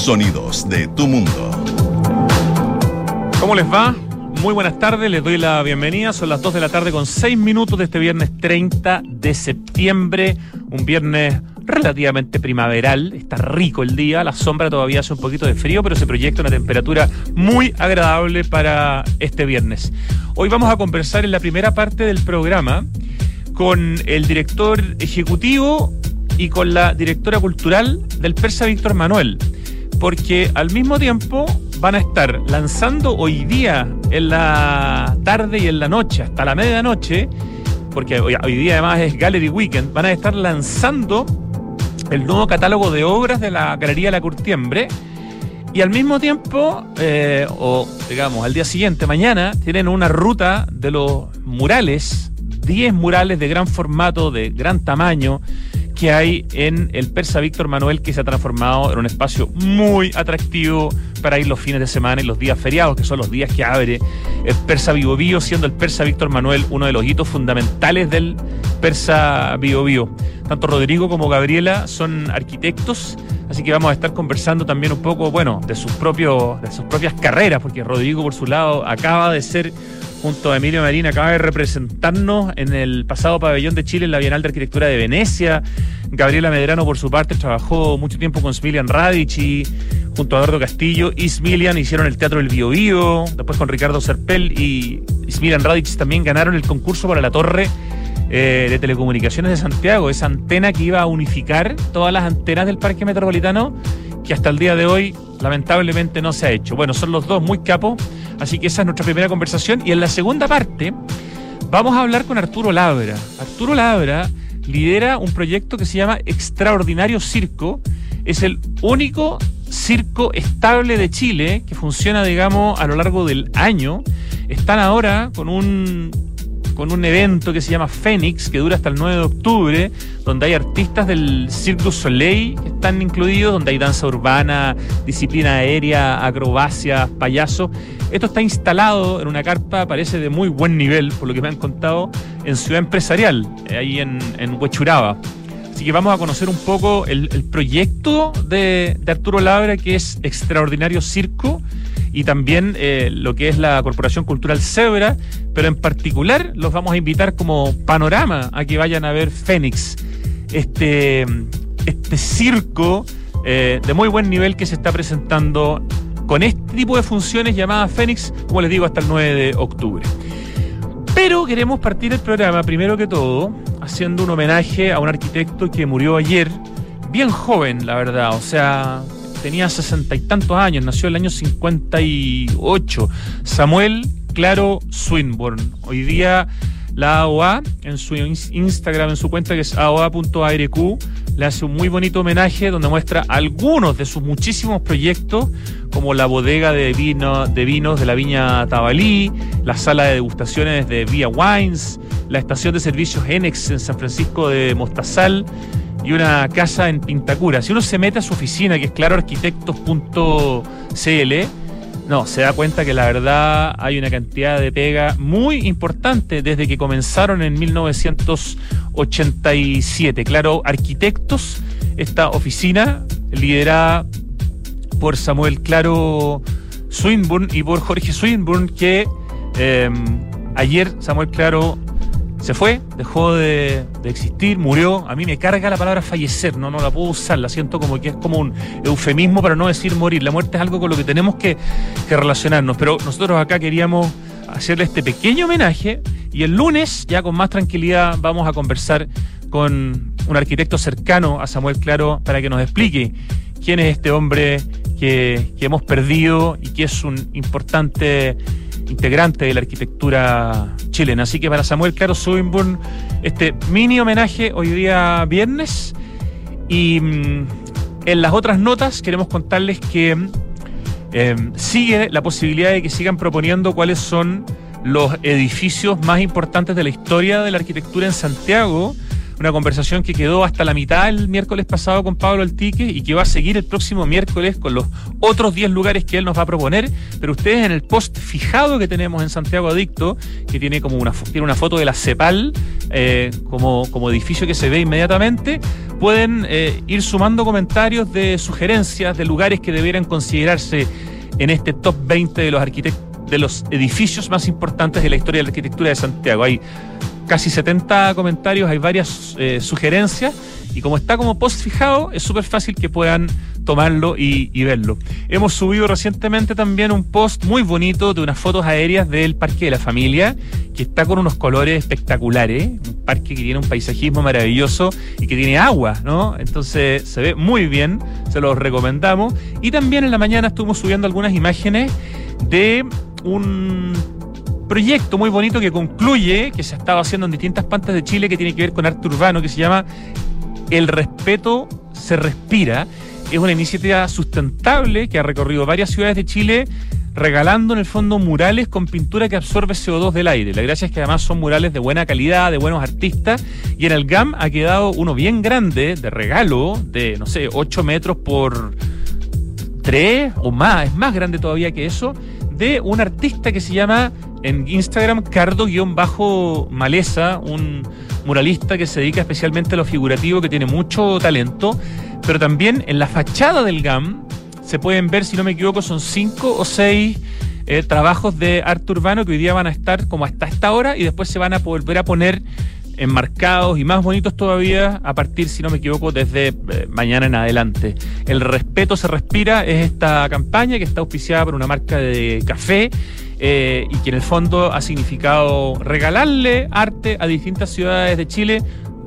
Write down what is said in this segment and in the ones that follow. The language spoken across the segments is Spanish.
Sonidos de tu mundo. ¿Cómo les va? Muy buenas tardes, les doy la bienvenida. Son las 2 de la tarde con 6 minutos de este viernes 30 de septiembre. Un viernes relativamente primaveral. Está rico el día. La sombra todavía hace un poquito de frío, pero se proyecta una temperatura muy agradable para este viernes. Hoy vamos a conversar en la primera parte del programa con el director ejecutivo y con la directora cultural del Persa Víctor Manuel. Porque al mismo tiempo van a estar lanzando hoy día en la tarde y en la noche, hasta la medianoche, porque hoy, día además es Gallery Weekend, van a estar lanzando el nuevo catálogo de obras de la Galería La Curtiembre. Y al mismo tiempo, eh, o digamos al día siguiente, mañana, tienen una ruta de los murales, 10 murales de gran formato, de gran tamaño, que hay en el Persa Víctor Manuel, que se ha transformado en un espacio muy atractivo para ir los fines de semana y los días feriados, que son los días que abre el Persa Vivo Vivo, siendo el Persa Víctor Manuel uno de los hitos fundamentales del Persa Vivo Vivo. Tanto Rodrigo como Gabriela son arquitectos, así que vamos a estar conversando también un poco, bueno, de sus propios, de sus propias carreras, porque Rodrigo por su lado acaba de ser junto a Emilio Marín, acaba de representarnos en el pasado pabellón de Chile en la Bienal de Arquitectura de Venecia. Gabriela Medrano, por su parte, trabajó mucho tiempo con Smilian Radic y junto a Eduardo Castillo y Smilian hicieron el Teatro del Bio, Bio después con Ricardo Serpel y Smilian Radic también ganaron el concurso para la torre eh, de telecomunicaciones de Santiago, esa antena que iba a unificar todas las antenas del Parque Metropolitano, que hasta el día de hoy lamentablemente no se ha hecho. Bueno, son los dos muy capos Así que esa es nuestra primera conversación. Y en la segunda parte vamos a hablar con Arturo Labra. Arturo Labra lidera un proyecto que se llama Extraordinario Circo. Es el único circo estable de Chile que funciona, digamos, a lo largo del año. Están ahora con un con un evento que se llama Fénix, que dura hasta el 9 de octubre, donde hay artistas del Cirque Soleil que están incluidos, donde hay danza urbana, disciplina aérea, acrobacia, payaso. Esto está instalado en una carpa, parece de muy buen nivel, por lo que me han contado, en Ciudad Empresarial, eh, ahí en, en Huechuraba. Así que vamos a conocer un poco el, proyecto de, de Arturo Labra, que es Extraordinario Circo y también eh, lo que es la Corporación Cultural Zebra, pero en particular los vamos a invitar como panorama a que vayan a ver Fénix, este, este circo eh, de muy buen nivel que se está presentando con este tipo de funciones llamadas Fénix, como les digo, hasta el 9 de octubre. Pero queremos partir el programa, primero que todo, haciendo un homenaje a un arquitecto que murió ayer, bien joven, la verdad, o sea, tenía sesenta y tantos años, nació el año 58. Samuel Claro Swinburne. Hoy día la AOA en su Instagram, en su cuenta que es aoa.arq, le hace un muy bonito homenaje donde muestra algunos de sus muchísimos proyectos, como la bodega de, vino, de vinos de la viña Tabalí, la sala de degustaciones de Via Wines, la estación de servicios Enex en San Francisco de Mostazal y una casa en Pintacura. Si uno se mete a su oficina, que es claroarquitectos.cl, no, se da cuenta que la verdad hay una cantidad de pega muy importante desde que comenzaron en 1987. Claro, Arquitectos, esta oficina liderada por Samuel Claro Swinburne y por Jorge Swinburne, que eh, ayer Samuel Claro se fue, dejó de, existir, murió. A mí me carga la palabra fallecer, no, no la puedo usar, la siento como que es como un eufemismo para no decir morir. La muerte es algo con lo que tenemos que, relacionarnos, pero nosotros acá queríamos hacerle este pequeño homenaje y el lunes, ya con más tranquilidad, vamos a conversar con un arquitecto cercano a Samuel Claro para que nos explique quién es este hombre que, que hemos perdido y que es un importante integrante de la arquitectura chilena. Así que para Samuel Claro Swinburne, este mini homenaje hoy día viernes. Y mm, en las otras notas queremos contarles que eh, sigue la posibilidad de que sigan proponiendo cuáles son los edificios más importantes de la historia de la arquitectura en Santiago una conversación que quedó hasta la mitad el miércoles pasado con Pablo Altique y que va a seguir el próximo miércoles con los otros 10 lugares que él nos va a proponer. Pero ustedes en el post fijado que tenemos en Santiago Adicto, que tiene como una, tiene una foto de la CEPAL eh, como, como edificio que se ve inmediatamente, pueden eh, ir sumando comentarios de sugerencias de lugares que debieran considerarse en este top 20 de los arquitectos de los edificios más importantes de la historia de la arquitectura de Santiago. Hay casi 70 comentarios, hay varias eh, sugerencias y como está como post fijado, es súper fácil que puedan tomarlo y, verlo. Hemos subido recientemente también un post muy bonito de unas fotos aéreas del Parque de la Familia, que está con unos colores espectaculares, un parque que tiene un paisajismo maravilloso y que tiene agua, ¿no? Entonces se ve muy bien, se los recomendamos. Y también en la mañana estuvimos subiendo algunas imágenes de un proyecto muy bonito que concluye, que se ha estado haciendo en distintas partes de Chile, que tiene que ver con arte urbano, que se llama El respeto se respira. Es una iniciativa sustentable que ha recorrido varias ciudades de Chile regalando en el fondo murales con pintura que absorbe CO2 del aire. La gracia es que además son murales de buena calidad, de buenos artistas, y en el GAM ha quedado uno bien grande, de regalo, de, no sé, 8 metros por 3 o más, es más grande todavía que eso, de un artista que se llama en Instagram Cardo-Maleza, un muralista que se dedica especialmente a lo figurativo, que tiene mucho talento, pero también en la fachada del GAM se pueden ver, si no me equivoco, son cinco o seis eh, trabajos de arte urbano que hoy día van a estar como hasta esta hora y después se van a volver a poner enmarcados y más bonitos todavía a partir, si no me equivoco, desde eh, mañana en adelante. El respeto se respira es esta campaña que está auspiciada por una marca de café eh, y que en el fondo ha significado regalarle arte a distintas ciudades de Chile.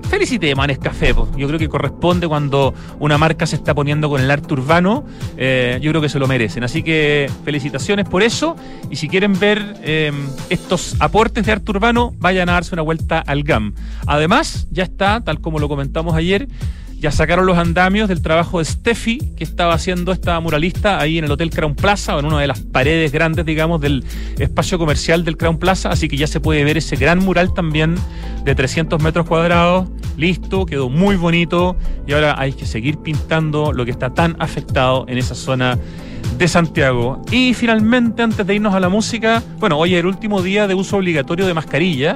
Felicitemos a Nescafé, yo creo que corresponde cuando una marca se está poniendo con el arte urbano, eh, yo creo que se lo merecen. Así que felicitaciones por eso y si quieren ver em, estos aportes de arte urbano, vayan a darse una vuelta al GAM. Además, ya está, tal como lo comentamos ayer, ya sacaron los andamios del trabajo de Steffi, que estaba haciendo esta muralista ahí en el Hotel Crown Plaza, o en una de las paredes grandes, digamos, del espacio comercial del Crown Plaza. Así que ya se puede ver ese gran mural también de 300 metros cuadrados. Listo, quedó muy bonito. Y ahora hay que seguir pintando lo que está tan afectado en esa zona de Santiago. Y finalmente, antes de irnos a la música, bueno, hoy es el último día de uso obligatorio de mascarilla.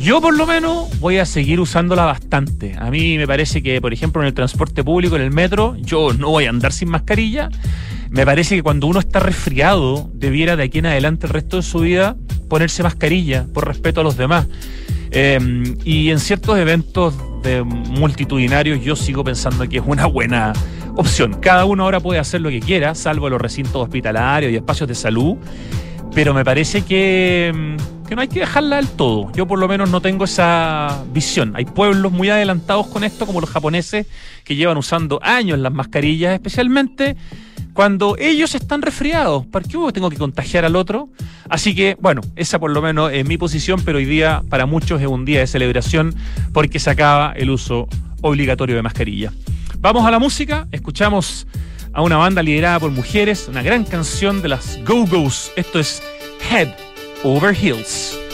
Yo por lo menos voy a seguir usándola bastante. A mí me parece que, por ejemplo, en el transporte público, en el metro, yo no voy a andar sin mascarilla. Me parece que cuando uno está resfriado, debiera de aquí en adelante el resto de su vida ponerse mascarilla por respeto a los demás. Em, y en ciertos eventos de multitudinarios yo sigo pensando que es una buena opción. Cada uno ahora puede hacer lo que quiera, salvo los recintos hospitalarios y espacios de salud. Pero me parece que, em, que no hay que dejarla del todo. Yo por lo menos no tengo esa visión. Hay pueblos muy adelantados con esto, como los japoneses, que llevan usando años las mascarillas, especialmente cuando ellos están resfriados. ¿Para qué tengo que contagiar al otro? Así que, bueno, esa por lo menos es mi posición, pero hoy día para muchos es un día de celebración porque se acaba el uso obligatorio de mascarilla. Vamos a la música, escuchamos a una banda liderada por mujeres, una gran canción de las Go-Go's. Esto es Head Over Hills.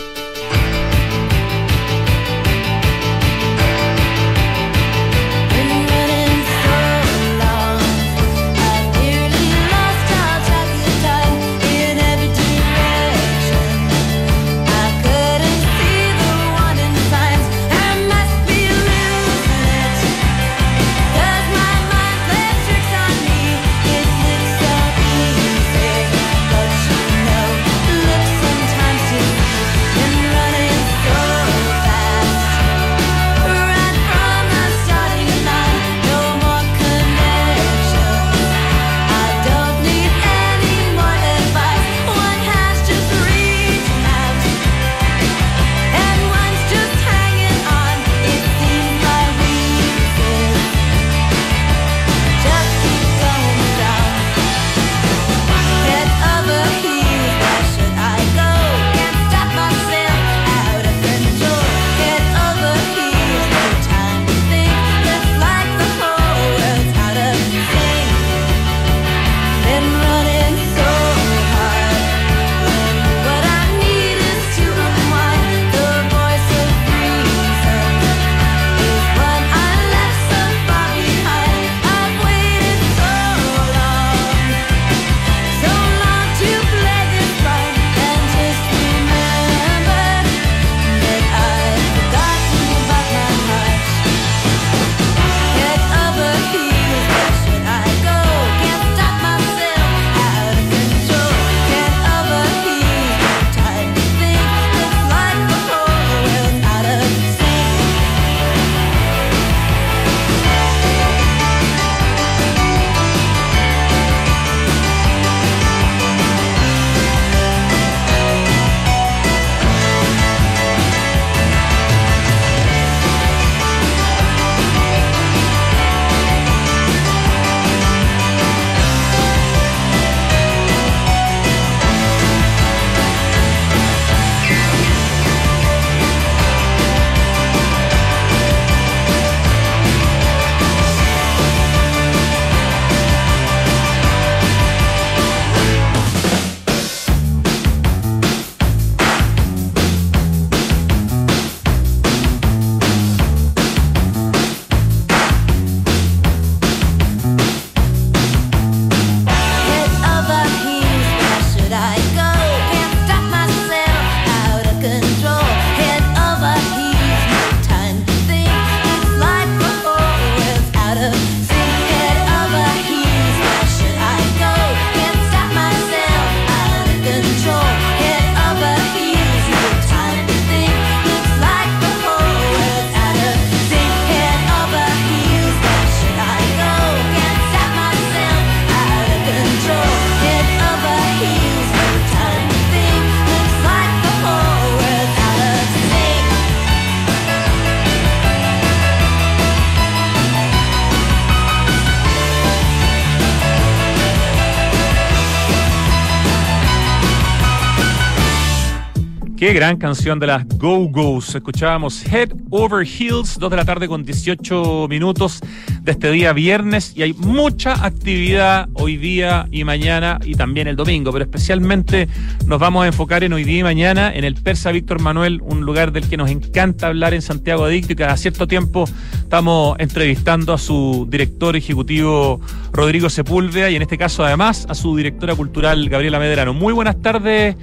Qué gran canción de las Go-Go's. Escuchábamos Head Over Heels, 2 de la tarde con 18 minutos de este día viernes y hay mucha actividad hoy día y mañana y también el domingo, pero especialmente nos vamos a enfocar en hoy día y mañana en el Persa Víctor Manuel, un lugar del que nos encanta hablar en Santiago Adicto y cada cierto tiempo estamos entrevistando a su director ejecutivo Rodrigo Sepúlveda y en este caso además a su directora cultural Gabriela Medrano. Muy buenas tardes.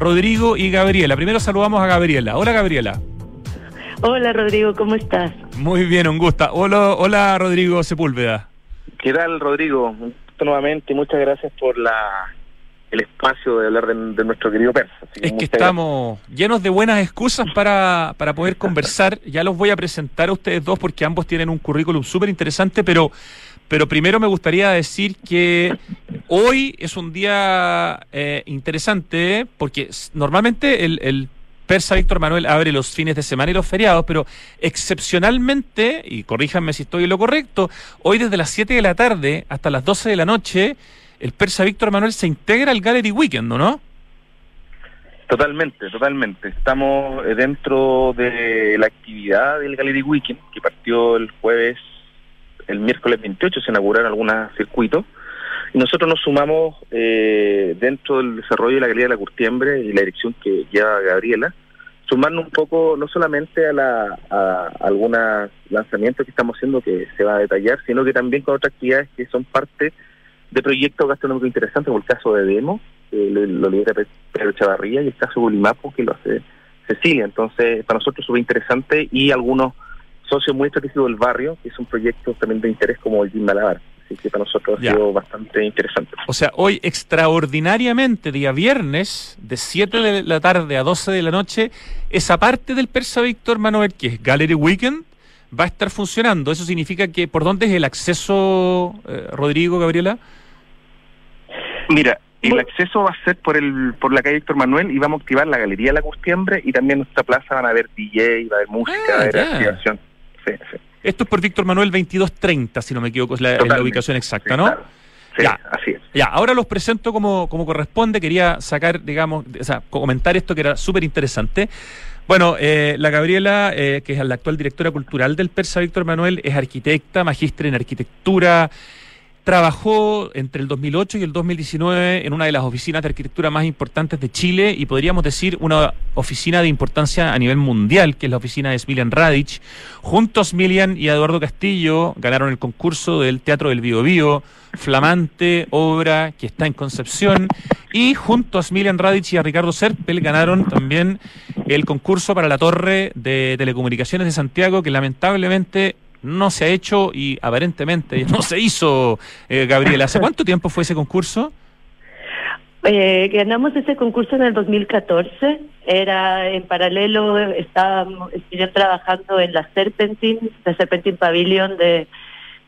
Rodrigo y Gabriela. Primero saludamos a Gabriela. Hola Gabriela. Hola Rodrigo, ¿cómo estás? Muy bien, un gusto. Hola, hola Rodrigo Sepúlveda. ¿Qué tal Rodrigo? nuevamente muchas gracias por la el espacio de hablar de, nuestro querido Persa. es que estamos llenos de buenas excusas para, para poder conversar. Ya los voy a presentar a ustedes dos porque ambos tienen un currículum súper interesante, pero pero primero me gustaría decir que hoy es un día eh, interesante porque normalmente el, persa Víctor Manuel abre los fines de semana y los feriados, pero excepcionalmente, y corríjanme si estoy en lo correcto, hoy desde las 7 de la tarde hasta las 12 de la noche, el persa Víctor Manuel se integra al Gallery Weekend, ¿no? Totalmente, totalmente. Estamos eh, dentro de la actividad del Gallery Weekend, que partió el jueves el miércoles 28 se inauguraron algunos circuitos y nosotros nos sumamos eh, dentro del desarrollo de la Galería de la Curtiembre y la dirección que lleva Gabriela, sumarnos un poco no solamente a, la, a algunos lanzamientos que estamos haciendo que se va a detallar, sino que también con otras actividades que son parte de proyectos gastronómicos interesantes, como el caso de Demo, que lo, lidera Pedro Chavarría, y el caso de Bulimapo, que lo hace Cecilia. Entonces, para nosotros es súper interesante y algunos socio muy estratégico del barrio, que es un proyecto también de interés como el Jim Malabar. Así que para nosotros ha sido bastante interesante. O sea, hoy extraordinariamente, día viernes, de 7 de la tarde a 12 de la noche, esa parte del Persa Víctor Manuel, que es Gallery Weekend, va a estar funcionando. Eso significa que, ¿por dónde es el acceso, eh, Rodrigo, Gabriela? Mira, el acceso va a ser por el por la calle Víctor Manuel y vamos a activar la Galería La Curtiembre y también en nuestra plaza van a haber DJ, va a haber música, va a haber ah, activación. Esto es por Víctor Manuel 2230, si no me equivoco, es la, ubicación exacta, ¿no? Sí, ya, así es. Ya, ahora los presento como, como corresponde. Quería sacar, digamos, o sea, comentar esto que era súper interesante. Bueno, eh, la Gabriela, eh, que es la actual directora cultural del Persa Víctor Manuel, es arquitecta, magíster en arquitectura, Trabajó entre el 2008 y el 2019 en una de las oficinas de arquitectura más importantes de Chile y podríamos decir una oficina de importancia a nivel mundial, que es la oficina de Smilian Radic. Juntos Smilian y Eduardo Castillo ganaron el concurso del Teatro del Bio Bio, flamante obra que está en Concepción. Y junto a Smilian Radic y a Ricardo Serpel ganaron también el concurso para la Torre de Telecomunicaciones de Santiago, que lamentablemente no se ha hecho y aparentemente no se hizo, eh, Gabriela. ¿Hace cuánto tiempo fue ese concurso? Eh, ganamos ese concurso en el 2014. Era en paralelo, estábamos trabajando en la Serpentine, la Serpentine Pavilion de,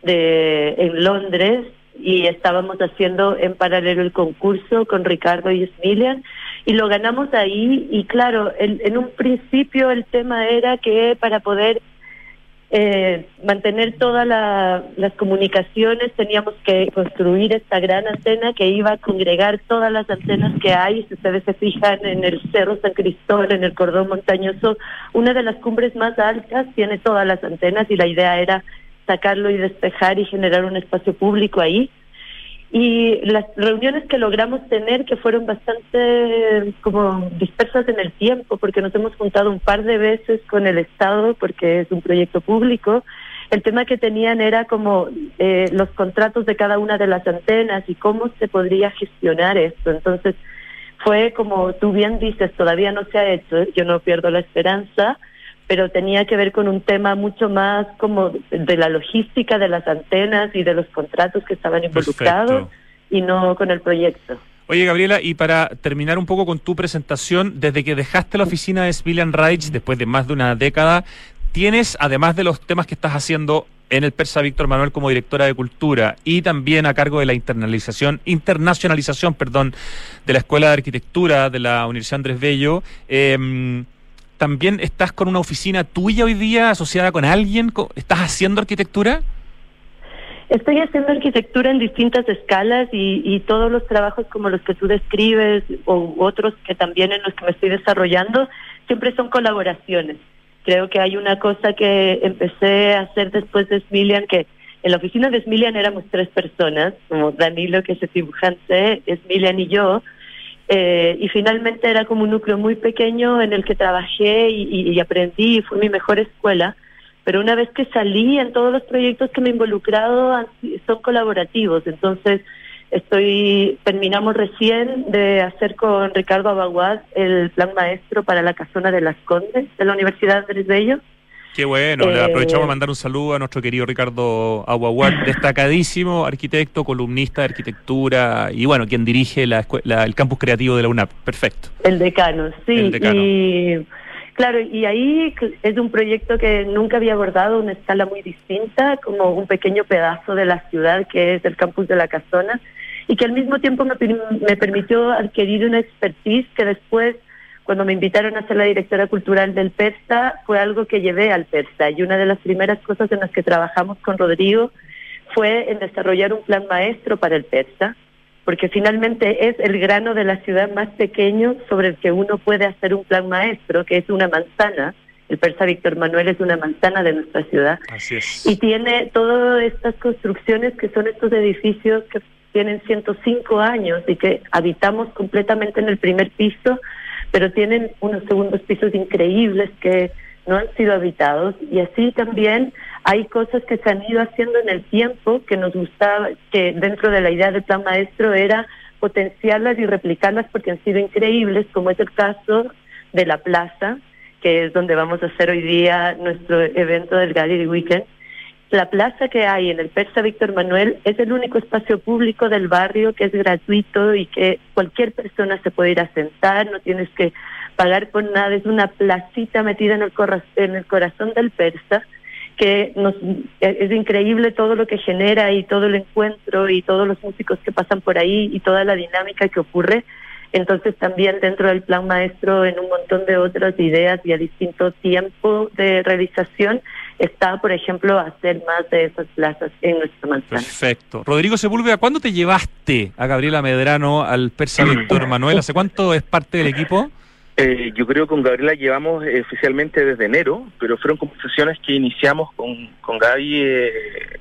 de, en Londres y estábamos haciendo en paralelo el concurso con Ricardo y Smilian y lo ganamos ahí y claro, en un principio el tema era que para poder eh, mantener todas las comunicaciones, teníamos que construir esta gran antena que iba a congregar todas las antenas que hay. Si ustedes se fijan en el Cerro San Cristóbal, en el cordón montañoso, una de las cumbres más altas tiene todas las antenas y la idea era sacarlo y despejar y generar un espacio público ahí y las reuniones que logramos tener que fueron bastante como dispersas en el tiempo porque nos hemos juntado un par de veces con el Estado porque es un proyecto público el tema que tenían era como eh, los contratos de cada una de las antenas y cómo se podría gestionar esto. Entonces fue como tú bien dices todavía no se ha hecho yo no pierdo la esperanza pero tenía que ver con un tema mucho más como de la logística de las antenas y de los contratos que estaban involucrados y no con el proyecto. Oye, Gabriela, y para terminar un poco con tu presentación, desde que dejaste la oficina de Smilian Reich, después de más de una década, tienes, además de los temas que estás haciendo en el Persa Víctor Manuel como directora de cultura y también a cargo de la internalización, internacionalización, perdón, de la Escuela de Arquitectura de la Universidad Andrés Bello, eh, también estás con una oficina tuya hoy día asociada con alguien, ¿estás haciendo arquitectura? Estoy haciendo arquitectura en distintas escalas y, y, todos los trabajos como los que tú describes o otros que también en los que me estoy desarrollando siempre son colaboraciones. Creo que hay una cosa que empecé a hacer después de Smilian, que en la oficina de Smilian éramos tres personas, como Danilo, que es el dibujante, Smilian y yo, eh, y finalmente era como un núcleo muy pequeño en el que trabajé y, aprendí, y fue mi mejor escuela pero una vez que salí en todos los proyectos que me he involucrado son colaborativos, entonces estoy terminamos recién de hacer con Ricardo Abaguad el plan maestro para la casona de las Condes de la Universidad Andrés Bello. Qué bueno, le aprovechamos a eh, mandar un saludo a nuestro querido Ricardo Aguaguad, destacadísimo arquitecto, columnista de arquitectura y bueno, quien dirige la, el campus creativo de la UNAP. Perfecto. El decano, sí. El decano. Y Claro, y ahí es un proyecto que nunca había abordado una escala muy distinta, como un pequeño pedazo de la ciudad que es el campus de la Casona, y que al mismo tiempo me, me permitió adquirir una expertise que después, cuando me invitaron a ser la directora cultural del PERSA, fue algo que llevé al PERSA. Y una de las primeras cosas en las que trabajamos con Rodrigo fue en desarrollar un plan maestro para el PERSA porque finalmente es el grano de la ciudad más pequeño sobre el que uno puede hacer un plan maestro, que es una manzana. El persa Víctor Manuel es una manzana de nuestra ciudad. Así es. Y tiene todas estas construcciones que son estos edificios que tienen 105 años y que habitamos completamente en el primer piso, pero tienen unos segundos pisos increíbles que no han sido habitados y así también hay cosas que se han ido haciendo en el tiempo que nos gustaba, que dentro de la idea del plan maestro era potenciarlas y replicarlas porque han sido increíbles, como es el caso de la plaza, que es donde vamos a hacer hoy día nuestro evento del Gallery Weekend. La plaza que hay en el Persa Víctor Manuel es el único espacio público del barrio que es gratuito y que cualquier persona se puede ir a sentar, no tienes que pagar por nada, es una placita metida en el, en el corazón del Persa que nos, es increíble todo lo que genera y todo el encuentro y todos los músicos que pasan por ahí y toda la dinámica que ocurre. Entonces también dentro del plan maestro en un montón de otras ideas y a distinto tiempo de realización está, por ejemplo, hacer más de esas plazas en nuestra manzana. Perfecto. Rodrigo Sepúlveda, ¿cuándo te llevaste a Gabriela Medrano al Persa Víctor Manuel? ¿Hace cuánto es parte del equipo? Eh, yo creo que con Gabriela llevamos eh, oficialmente desde enero, pero fueron conversaciones que iniciamos con, con Gaby eh,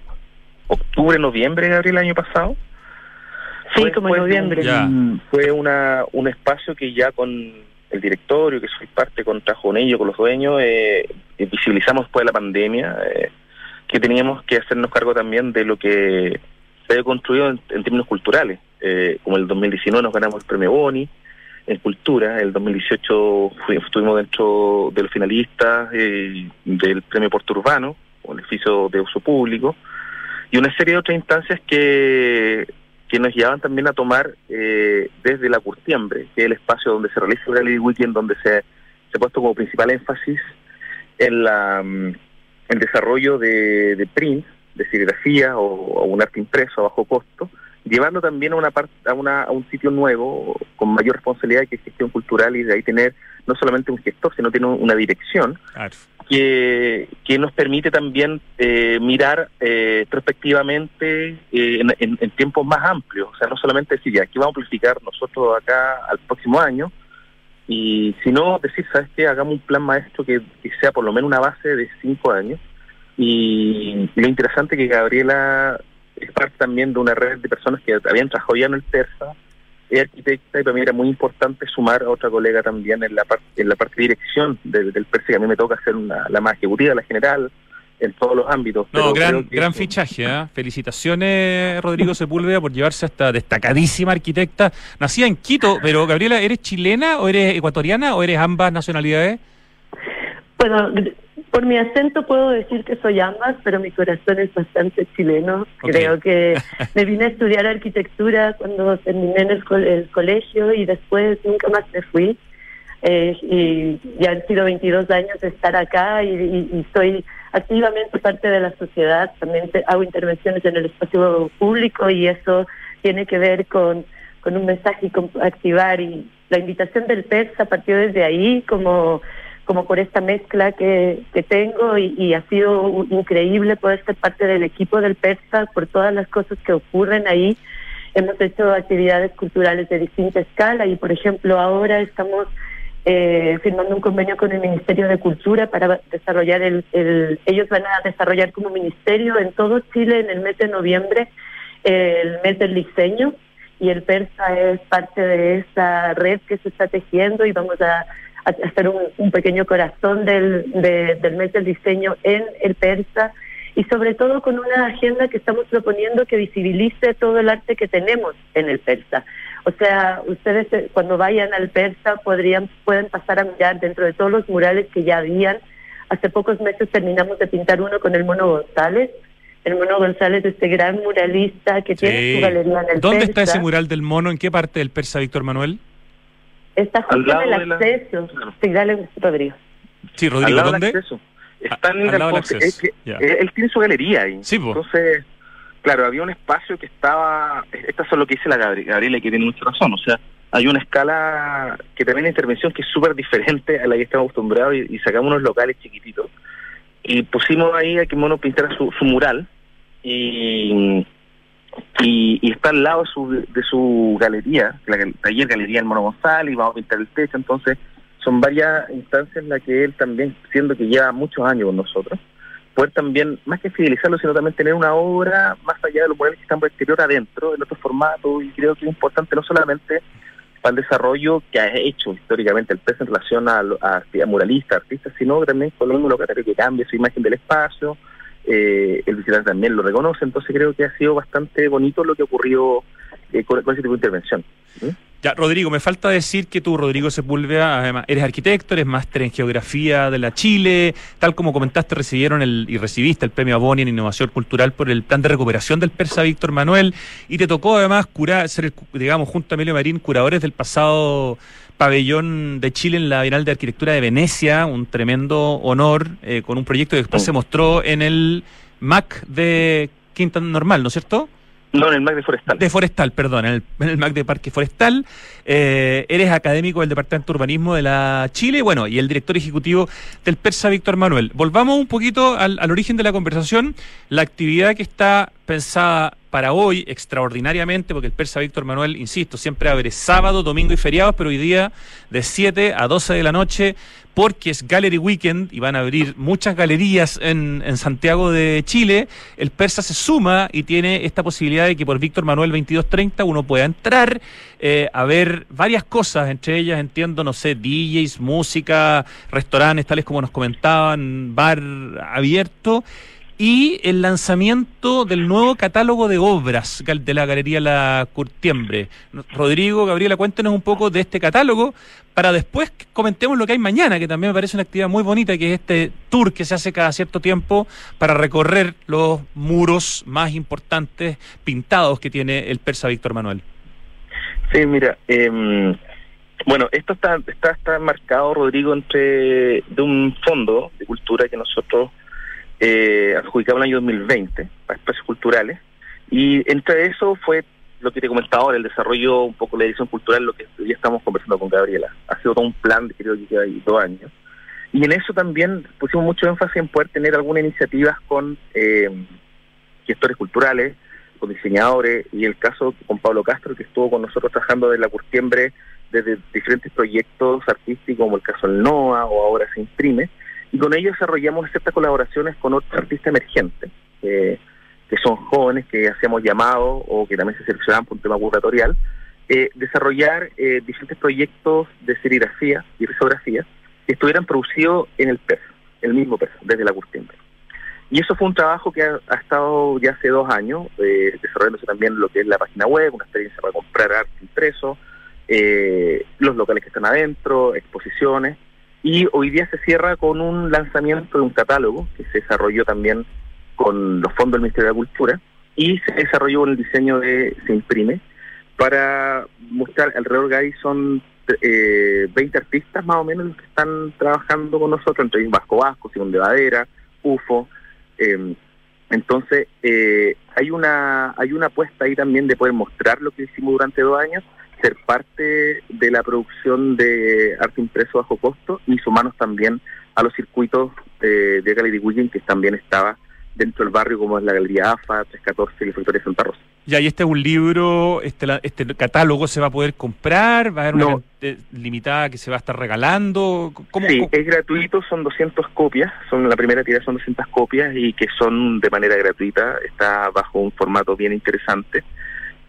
octubre, noviembre, Gabriela, el año pasado. Sí, como en noviembre. fue una, un espacio que ya con el directorio, que soy parte, con ello con los dueños, eh, visibilizamos después de la pandemia que teníamos que hacernos cargo también de lo que se había construido en, términos culturales. como el 2019 nos ganamos el premio Boni, en cultura. El 2018 estuvimos dentro de los finalistas eh, del Premio Puerto Urbano, o edificio de uso público, y una serie de otras instancias que, que nos llevaban también a tomar eh, desde la Curtiembre, que es el espacio donde se realiza el Gallery Weekend, donde se, se ha puesto como principal énfasis en la mm, el desarrollo de, de print, de serigrafía o, un arte impreso a bajo costo, llevando también a una parte a, una, a un sitio nuevo con mayor responsabilidad que es gestión cultural y de ahí tener no solamente un gestor sino tiene una dirección que, nos permite también eh, mirar eh, perspectivamente eh, en, en, tiempos más amplios. O sea no solamente decir ya aquí vamos a amplificar nosotros acá al próximo año y sino decir sabes qué hagamos un plan maestro que, sea por lo menos una base de cinco años y lo interesante que Gabriela es parte también de una red de personas que habían trabajado ya en el PERSA, es arquitecta y para mí era muy importante sumar a otra colega también en la parte en la parte de dirección del, PERSA, que a mí me toca hacer la más ejecutiva, la general, en todos los ámbitos. No, gran, gran fichaje. ¿eh? Felicitaciones, Rodrigo Sepúlveda, por llevarse a esta destacadísima arquitecta. Nacida en Quito, pero Gabriela, ¿eres chilena o eres ecuatoriana o eres ambas nacionalidades? Bueno, por mi acento puedo decir que soy ambas, pero mi corazón es bastante chileno. Creo que me vine a estudiar arquitectura cuando terminé en el, colegio y después nunca más me fui. Eh, y ya han sido 22 años de estar acá y, y, soy activamente parte de la sociedad. También hago intervenciones en el espacio público y eso tiene que ver con, con un mensaje y con activar. Y la invitación del PERSA partió desde ahí como como por esta mezcla que, que tengo y, y, ha sido increíble poder ser parte del equipo del PERSA por todas las cosas que ocurren ahí. Hemos hecho actividades culturales de distinta escala y, por ejemplo, ahora estamos eh, firmando un convenio con el Ministerio de Cultura para desarrollar el, el, ellos van a desarrollar como ministerio en todo Chile en el mes de noviembre el mes del diseño y el PERSA es parte de esa red que se está tejiendo y vamos a, hacer un, un, pequeño corazón del, de, del mes del diseño en el PERSA y sobre todo con una agenda que estamos proponiendo que visibilice todo el arte que tenemos en el persa. O sea, ustedes eh, cuando vayan al persa podrían pueden pasar a mirar dentro de todos los murales que ya habían. Hace pocos meses terminamos de pintar uno con el Mono González. El Mono González, este gran muralista que sí. tiene su galería en el ¿Dónde persa. está ese mural del mono? ¿En qué parte del persa, Víctor Manuel? Está justo en el acceso. La... Sí, dale, Rodrigo. Sí, Rodrigo, ¿dónde? Está en el. Es que, yeah. Él tiene su galería ahí. Sí, Entonces, claro, había un espacio que estaba. Estas son lo que dice la Gabriela, que tiene mucha razón. O sea, hay una escala que también la intervención que es súper diferente a la que estamos acostumbrados y, y, sacamos unos locales chiquititos. Y pusimos ahí a que Mono pintara su, su mural y, y, y, está al lado de su, de su galería, la taller Galería del Mono González, y vamos a pintar el techo. Entonces, son varias instancias en las que él también, siendo que lleva muchos años con nosotros, poder también, más que fidelizarlo, sino también tener una obra más allá de los murales que están por el exterior adentro, en otro formato, y creo que es importante no solamente para el desarrollo que ha hecho históricamente el PES en relación a, a, a muralistas, artistas, sino también con lo locatario que cambie su imagen del espacio, eh, el visitante también lo reconoce, entonces creo que ha sido bastante bonito lo que ocurrió eh, con, ese tipo de intervención. Ya, Rodrigo, me falta decir que tú, Rodrigo Sepúlveda, además, eres arquitecto, eres máster en geografía de la Chile, tal como comentaste, recibieron el, y recibiste el premio Aboni en innovación cultural por el plan de recuperación del persa Víctor Manuel, y te tocó además curar, ser, digamos, junto a Emilio Marín, curadores del pasado pabellón de Chile en la Bienal de Arquitectura de Venecia, un tremendo honor, eh, con un proyecto que después oh. se mostró en el MAC de Quinta Normal, ¿no es cierto? No, en el MAC de Forestal. De Forestal, perdón, en el, MAC de Parque Forestal. Eh, eres académico del Departamento de Urbanismo de la Chile, bueno, y el director ejecutivo del PERSA, Víctor Manuel. Volvamos un poquito al, al origen de la conversación. La actividad que está pensada para hoy, extraordinariamente, porque el persa Víctor Manuel, insisto, siempre abre sábado, domingo y feriados, pero hoy día de 7 a 12 de la noche, porque es Gallery Weekend y van a abrir muchas galerías en, en Santiago de Chile, el persa se suma y tiene esta posibilidad de que por Víctor Manuel 2230 uno pueda entrar eh, a ver varias cosas, entre ellas entiendo, no sé, DJs, música, restaurantes, tales como nos comentaban, bar abierto y el lanzamiento del nuevo catálogo de obras de la Galería La Curtiembre. Rodrigo, Gabriela, cuéntenos un poco de este catálogo para después comentemos lo que hay mañana, que también me parece una actividad muy bonita, que es este tour que se hace cada cierto tiempo para recorrer los muros más importantes pintados que tiene el persa Víctor Manuel. Sí, mira, eh, bueno, esto está, está, está marcado, Rodrigo, entre de un fondo de cultura que nosotros eh, adjudicado en el año 2020 para espacios culturales. Y entre eso fue lo que te comentaba ahora, el desarrollo, un poco la edición cultural, lo que ya estamos conversando con Gabriela. Ha sido todo un plan, de, creo que lleva dos años. Y en eso también pusimos mucho énfasis en poder tener algunas iniciativas con eh, gestores culturales, con diseñadores, y el caso con Pablo Castro, que estuvo con nosotros trabajando desde la curtiembre, desde diferentes proyectos artísticos, como el caso del NOA o ahora se imprime, y con ellos desarrollamos ciertas colaboraciones con otros artistas emergentes, que son jóvenes que hacemos llamados o que también se seleccionan por un tema curatorial, eh, desarrollar eh, diferentes proyectos de serigrafía y risografía que estuvieran producidos en el PES, el mismo PES, desde la curtiembre. Y eso fue un trabajo que ha, ha estado ya hace dos años, eh, desarrollándose también lo que es la página web, una experiencia para comprar arte impreso, eh, los locales que están adentro, exposiciones, y hoy día se cierra con un lanzamiento de un catálogo que se desarrolló también con los fondos del Ministerio de la Cultura y se desarrolló con el diseño de Se Imprime para mostrar alrededor de ahí son eh, 20 artistas más o menos que están trabajando con nosotros, entre Vasco Vasco, Simón de Vadera, UFO. Eh, entonces, eh, hay una hay una apuesta ahí también de poder mostrar lo que hicimos durante dos años ser parte de la producción de arte impreso bajo costo y sumarnos también a los circuitos de, de Gallery Weekend que también estaba dentro del barrio como es la Galería AFA, 314 y la Factoría Santa Rosa. Ya, y este es un libro, este, este catálogo se va a poder comprar, va a haber una limitada que se va a estar regalando. ¿Cómo, sí, es gratuito, son 200 copias, son la primera tira son 200 copias y que son de manera gratuita, está bajo un formato bien interesante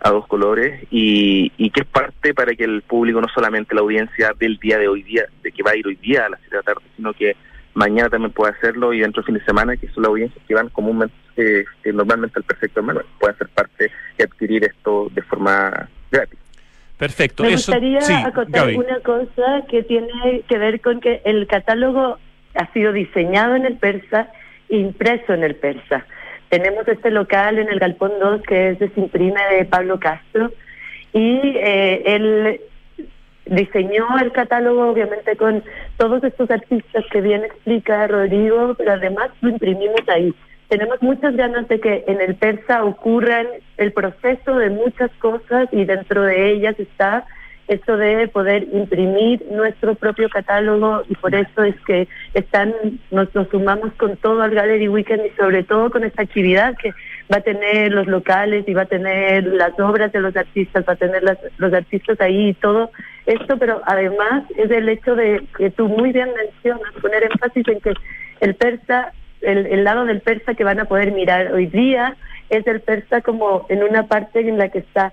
a dos colores y, y que es parte para que el público, no solamente la audiencia del día de hoy día, de que va a ir hoy día a las 7 de la tarde, sino que mañana también puede hacerlo y dentro del fin de semana, que son las audiencias que van comúnmente, eh, normalmente al Perfecto Manuel, pueden ser parte y adquirir esto de forma gratis. Perfecto. Me gustaría acotar una cosa que tiene que ver con que el catálogo ha sido diseñado en el persa, impreso en el persa. Tenemos este local en el Galpón 2 que es Desimprime de Pablo Castro y eh, él diseñó el catálogo obviamente con todos estos artistas que bien explica Rodrigo, pero además lo imprimimos ahí. Tenemos muchas ganas de que en el persa ocurran el proceso de muchas cosas y dentro de ellas está esto de poder imprimir nuestro propio catálogo y por eso es que están nos, nos sumamos con todo al Gallery Weekend y sobre todo con esta actividad que va a tener los locales y va a tener las obras de los artistas, va a tener las, los artistas ahí y todo esto, pero además es el hecho de que tú muy bien mencionas, poner énfasis en que el persa, el, el lado del persa que van a poder mirar hoy día es el persa como en una parte en la que está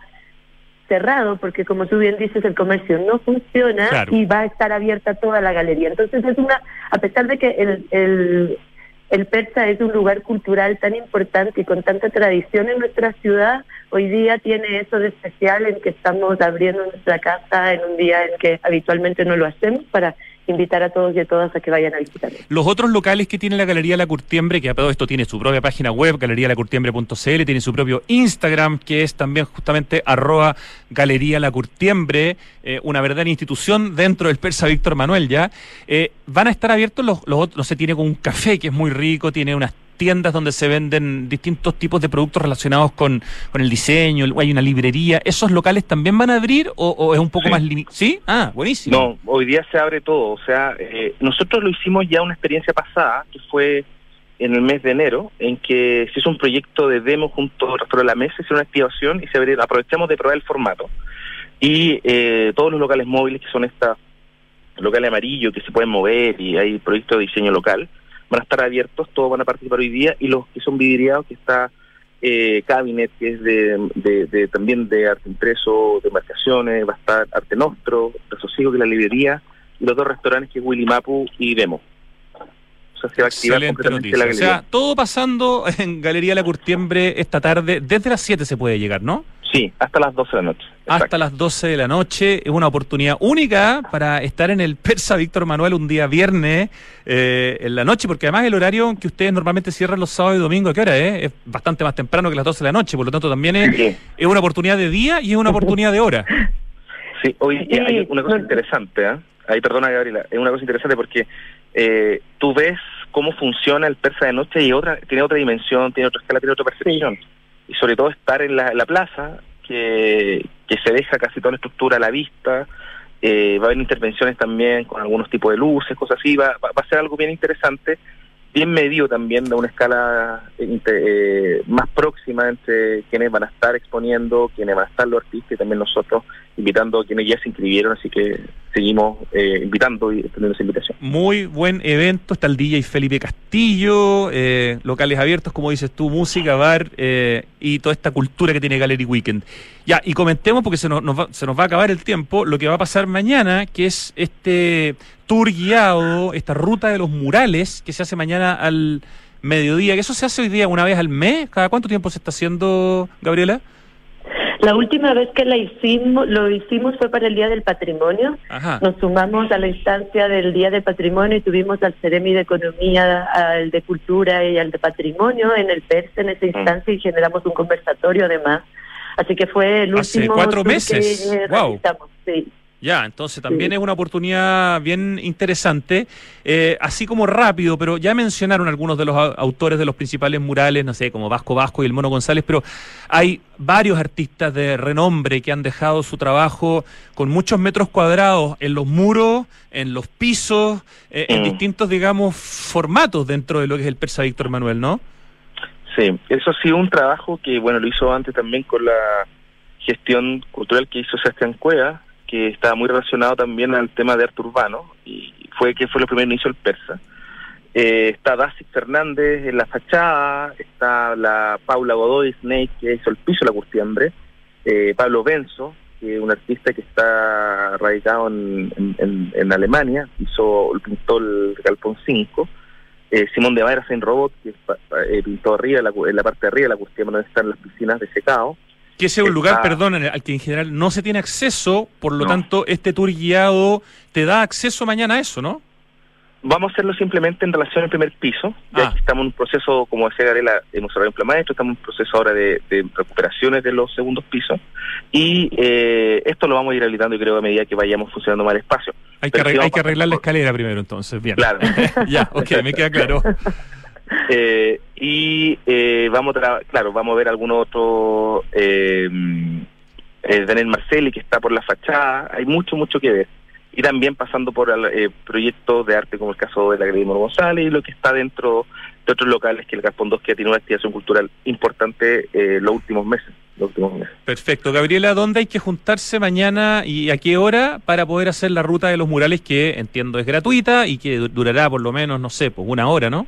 cerrado, porque como tú bien dices, el comercio no funciona y va a estar abierta toda la galería. Entonces es una, a pesar de que el, el, el Persa es un lugar cultural tan importante y con tanta tradición en nuestra ciudad, hoy día tiene eso de especial en que estamos abriendo nuestra casa en un día en que habitualmente no lo hacemos para invitar a todos y a todas a que vayan a visitar. Los otros locales que tiene la Galería La Curtiembre, que a todo esto tiene su propia página web, galerialacurtiembre.cl, tiene su propio Instagram, que es también justamente arroba Galería La eh, una verdadera institución dentro del Persa Víctor Manuel ya. Eh, van a estar abiertos los, los otros, no sé, tiene un café que es muy rico, tiene unas tiendas donde se venden distintos tipos de productos relacionados con, con el diseño, hay una librería. ¿Esos locales también van a abrir o, es un poco más limitado? ¿Sí? Ah, buenísimo. No, hoy día se abre todo. O sea, eh, nosotros lo hicimos ya una experiencia pasada, que fue en el mes de enero, en que se hizo un proyecto de demo junto al resto de la mesa, hizo una activación y se abrió, aprovechamos de probar el formato. Y eh, todos los locales móviles, que son estas locales amarillos que se pueden mover y hay proyectos de diseño local, van a estar abiertos, todos van a participar hoy día y los que son vidriados, que está eh, Cabinet, que es de, de, también de arte impreso, de marcaciones, va a estar Arte Nostro, Resosiego, que es la librería, y los dos restaurantes, que es Willy Mapu y Demo. O sea, se va a activar completamente la galería. O sea, todo pasando en Galería La Curtiembre esta tarde, desde las 7 se puede llegar, ¿no? Sí, hasta las 12 de la noche. Hasta las 12 de la noche. Es una oportunidad única para estar en el Persa Víctor Manuel un día viernes eh, en la noche, porque además el horario que ustedes normalmente cierran los sábados y domingos, ¿a qué hora es? Es bastante más temprano que las 12 de la noche, por lo tanto también es, es una oportunidad de día y es una oportunidad de hora. Sí, hoy hay una cosa interesante, ¿eh? Ahí, perdona, Gabriela, es una cosa interesante porque eh, tú ves cómo funciona el persa de noche y otra tiene otra dimensión, tiene otra escala, tiene otra percepción y sobre todo estar en la, plaza, que, que, se deja casi toda la estructura a la vista, eh, va a haber intervenciones también con algunos tipos de luces, cosas así, va, va, a ser algo bien interesante, bien medido también de una escala eh, más próxima entre quienes van a estar exponiendo, quienes van a estar los artistas y también nosotros invitando a quienes ya se inscribieron, así que seguimos eh, invitando y extendiendo esa invitación. Muy buen evento, está el DJ Felipe Castillo, eh, locales abiertos, como dices tú, música, bar eh, y toda esta cultura que tiene Gallery Weekend. Ya, y comentemos, porque se nos, va, se nos va a acabar el tiempo, lo que va a pasar mañana, que es este tour guiado, esta ruta de los murales que se hace mañana al mediodía, que eso se hace hoy día una vez al mes, ¿cada cuánto tiempo se está haciendo, Gabriela? La última vez que la hicimos, lo hicimos fue para el Día del Patrimonio. Nos sumamos a la instancia del Día del Patrimonio y tuvimos al Ceremi de Economía, al de Cultura y al de Patrimonio en el PERS en esa mm. instancia y generamos un conversatorio además. Así que fue el ¿Hace último. cuatro meses. Que wow. Sí. Ya, entonces también es una oportunidad bien interesante, eh, así como rápido, pero ya mencionaron algunos de los autores de los principales murales, no sé, como Vasco Vasco y el Mono González, pero hay varios artistas de renombre que han dejado su trabajo con muchos metros cuadrados en los muros, en los pisos, eh, en mm. distintos, digamos, formatos dentro de lo que es el persa Víctor Manuel, ¿no? Sí, eso ha sido un trabajo que, bueno, lo hizo antes también con la gestión cultural que hizo Sebastián Cueva, que estaba muy relacionado también al tema de arte urbano, y fue que fue lo primero que hizo el persa. Eh, está Dasi Fernández en la fachada, está la Paula Godoy Snake, que hizo el piso de la curtiembre, eh, Pablo Benzo, que es un artista que está radicado en, en, Alemania, hizo, pintó el Galpón 5, eh, Simón de Mayra en Robot, que eh, pintó arriba, la, en la parte de arriba de la curtiembre donde están las piscinas de secado, que ese es un lugar, perdón, al que en general no se tiene acceso, por lo tanto, este tour guiado te da acceso mañana a eso, ¿no? Vamos a hacerlo simplemente en relación al primer piso, ya ah. que estamos en un proceso, como decía Garela, hemos un plan maestro, estamos en un proceso ahora de, recuperaciones de los segundos pisos, y eh, esto lo vamos a ir habilitando, creo, a medida que vayamos funcionando más el espacio. Hay, que, hay que arreglar la escalera primero, entonces, bien. Claro. ya, ok, me queda claro. Eh, y eh, vamos a claro, vamos a ver algunos otros, eh, eh, Daniel Marcelli que está por la fachada, hay mucho, mucho que ver. Y también pasando por eh, proyectos de arte como el caso de la Galería González y lo que está dentro de otros locales que el Gaspón 2 que tiene una activación cultural importante los últimos meses. Los últimos meses. Perfecto. Gabriela, ¿dónde hay que juntarse mañana y a qué hora para poder hacer la ruta de los murales que entiendo es gratuita y que durará por lo menos, no sé, pues una hora, ¿no?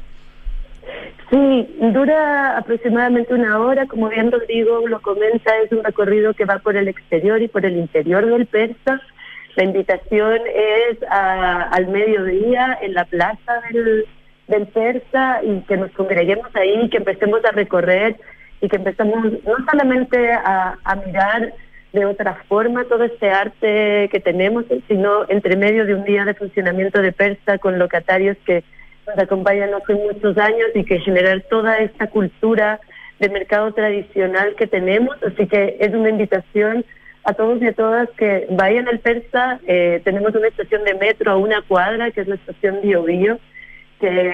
Sí, dura aproximadamente una hora, como bien Rodrigo lo comenta, es un recorrido que va por el exterior y por el interior del Persa. La invitación es al mediodía en la plaza del, del Persa y que nos congreguemos ahí, que empecemos a recorrer y que empecemos no solamente a, a mirar de otra forma todo este arte que tenemos, sino entre medio de un día de funcionamiento de Persa con locatarios que nos acompañan hace muchos años y que generar toda esta cultura de mercado tradicional que tenemos. Así que es una invitación a todos y a todas que vayan al Persa. Eh, tenemos una estación de metro a una cuadra, que es la estación Bio que,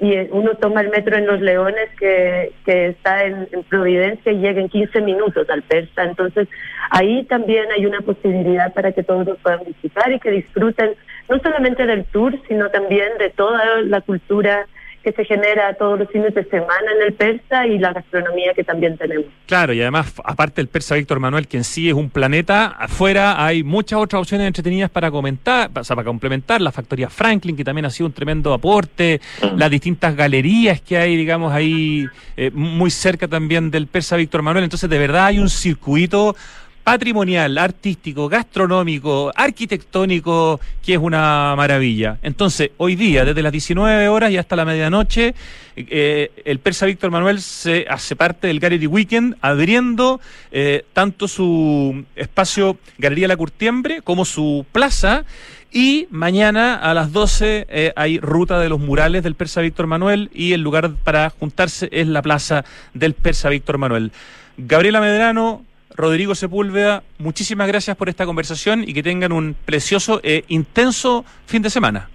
y uno toma el metro en Los Leones, que, que está en, en, Providencia, y llega en 15 minutos al Persa. Entonces, ahí también hay una posibilidad para que todos nos puedan visitar y que disfruten no solamente del tour, sino también de toda la cultura que se genera todos los fines de semana en el persa y la gastronomía que también tenemos. Claro, y además, aparte del persa Víctor Manuel, que en sí es un planeta, afuera hay muchas otras opciones entretenidas para comentar, o sea, para complementar, la factoría Franklin, que también ha sido un tremendo aporte, mm. las distintas galerías que hay, digamos, ahí eh, muy cerca también del persa Víctor Manuel, entonces de verdad hay un circuito patrimonial, artístico, gastronómico, arquitectónico, que es una maravilla. Entonces, hoy día, desde las 19 horas y hasta la medianoche, eh, el persa Víctor Manuel se hace parte del Gallery Weekend, abriendo eh, tanto su espacio Galería La Curtiembre como su plaza. Y mañana a las 12 eh, hay ruta de los murales del Persa Víctor Manuel y el lugar para juntarse es la plaza del Persa Víctor Manuel. Gabriela Medrano, Rodrigo Sepúlveda, muchísimas gracias por esta conversación y que tengan un precioso e intenso fin de semana.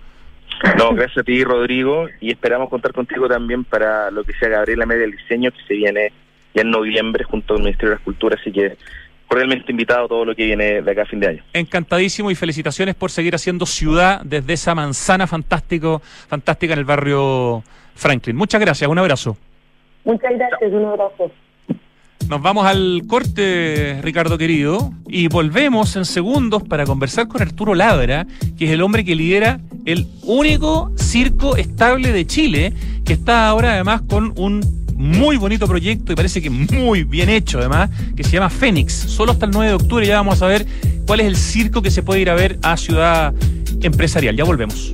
No, gracias a ti, Rodrigo, y esperamos contar contigo también para lo que sea Gabriela Media del Diseño, que se viene ya en noviembre junto al Ministerio de la Cultura, así que cordialmente invitado a todo lo que viene de acá a fin de año. Encantadísimo y felicitaciones por seguir haciendo ciudad desde esa manzana fantástico, fantástica en el barrio Franklin. Muchas gracias, un abrazo. Muchas gracias, un abrazo. Nos vamos al corte, Ricardo querido, y volvemos en segundos para conversar con Arturo Labra, que es el hombre que lidera el único circo estable de Chile, que está ahora además con un muy bonito proyecto y parece que muy bien hecho además, que se llama Fénix. Solo hasta el 9 de octubre ya vamos a ver cuál es el circo que se puede ir a ver a Ciudad Empresarial. Ya volvemos.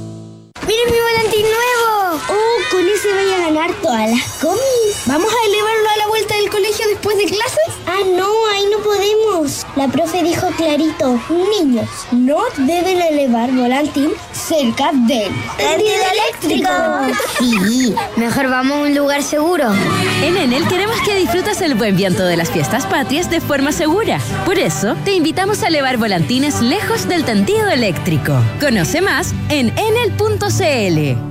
¡Miren mi volantín nuevo! ¡Oh, con ese voy a ganar todas las comis! ¿Vamos a elevarlo a la vuelta del colegio después de clases? Ah, no, ahí no podemos. La profe dijo clarito, niños, no deben elevar volantín cerca del tendido eléctrico. Sí, mejor vamos a un lugar seguro. En Enel queremos que disfrutes el buen viento de las fiestas patrias de forma segura. Por eso, te invitamos a elevar volantines lejos del tendido eléctrico. Conoce más en enel.cl.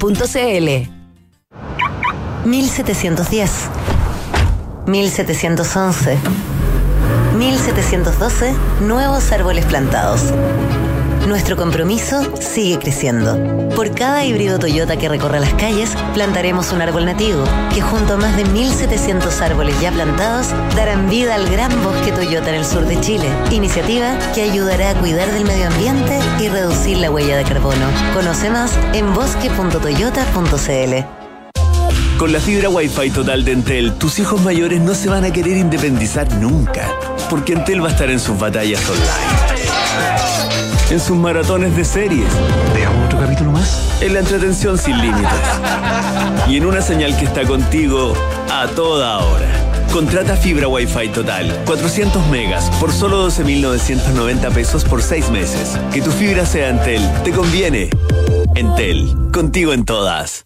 1710 1711 1712 Nuevos árboles plantados. Nuestro compromiso sigue creciendo. Por cada híbrido Toyota que recorra las calles, plantaremos un árbol nativo, que junto a más de 1.700 árboles ya plantados, darán vida al gran bosque Toyota en el sur de Chile. Iniciativa que ayudará a cuidar del medio ambiente y reducir la huella de carbono. Conoce más en bosque.toyota.cl. Con la fibra Wi-Fi total de Entel, tus hijos mayores no se van a querer independizar nunca, porque Entel va a estar en sus batallas online en sus maratones de series. ¿Veamos otro capítulo más? En la entretención sin límites. Y en una señal que está contigo a toda hora. Contrata fibra Wi-Fi total, 400 megas, por solo 12.990 pesos por 6 meses. Que tu fibra sea Entel, te conviene. Entel, contigo en todas.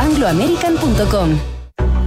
angloamerican.com.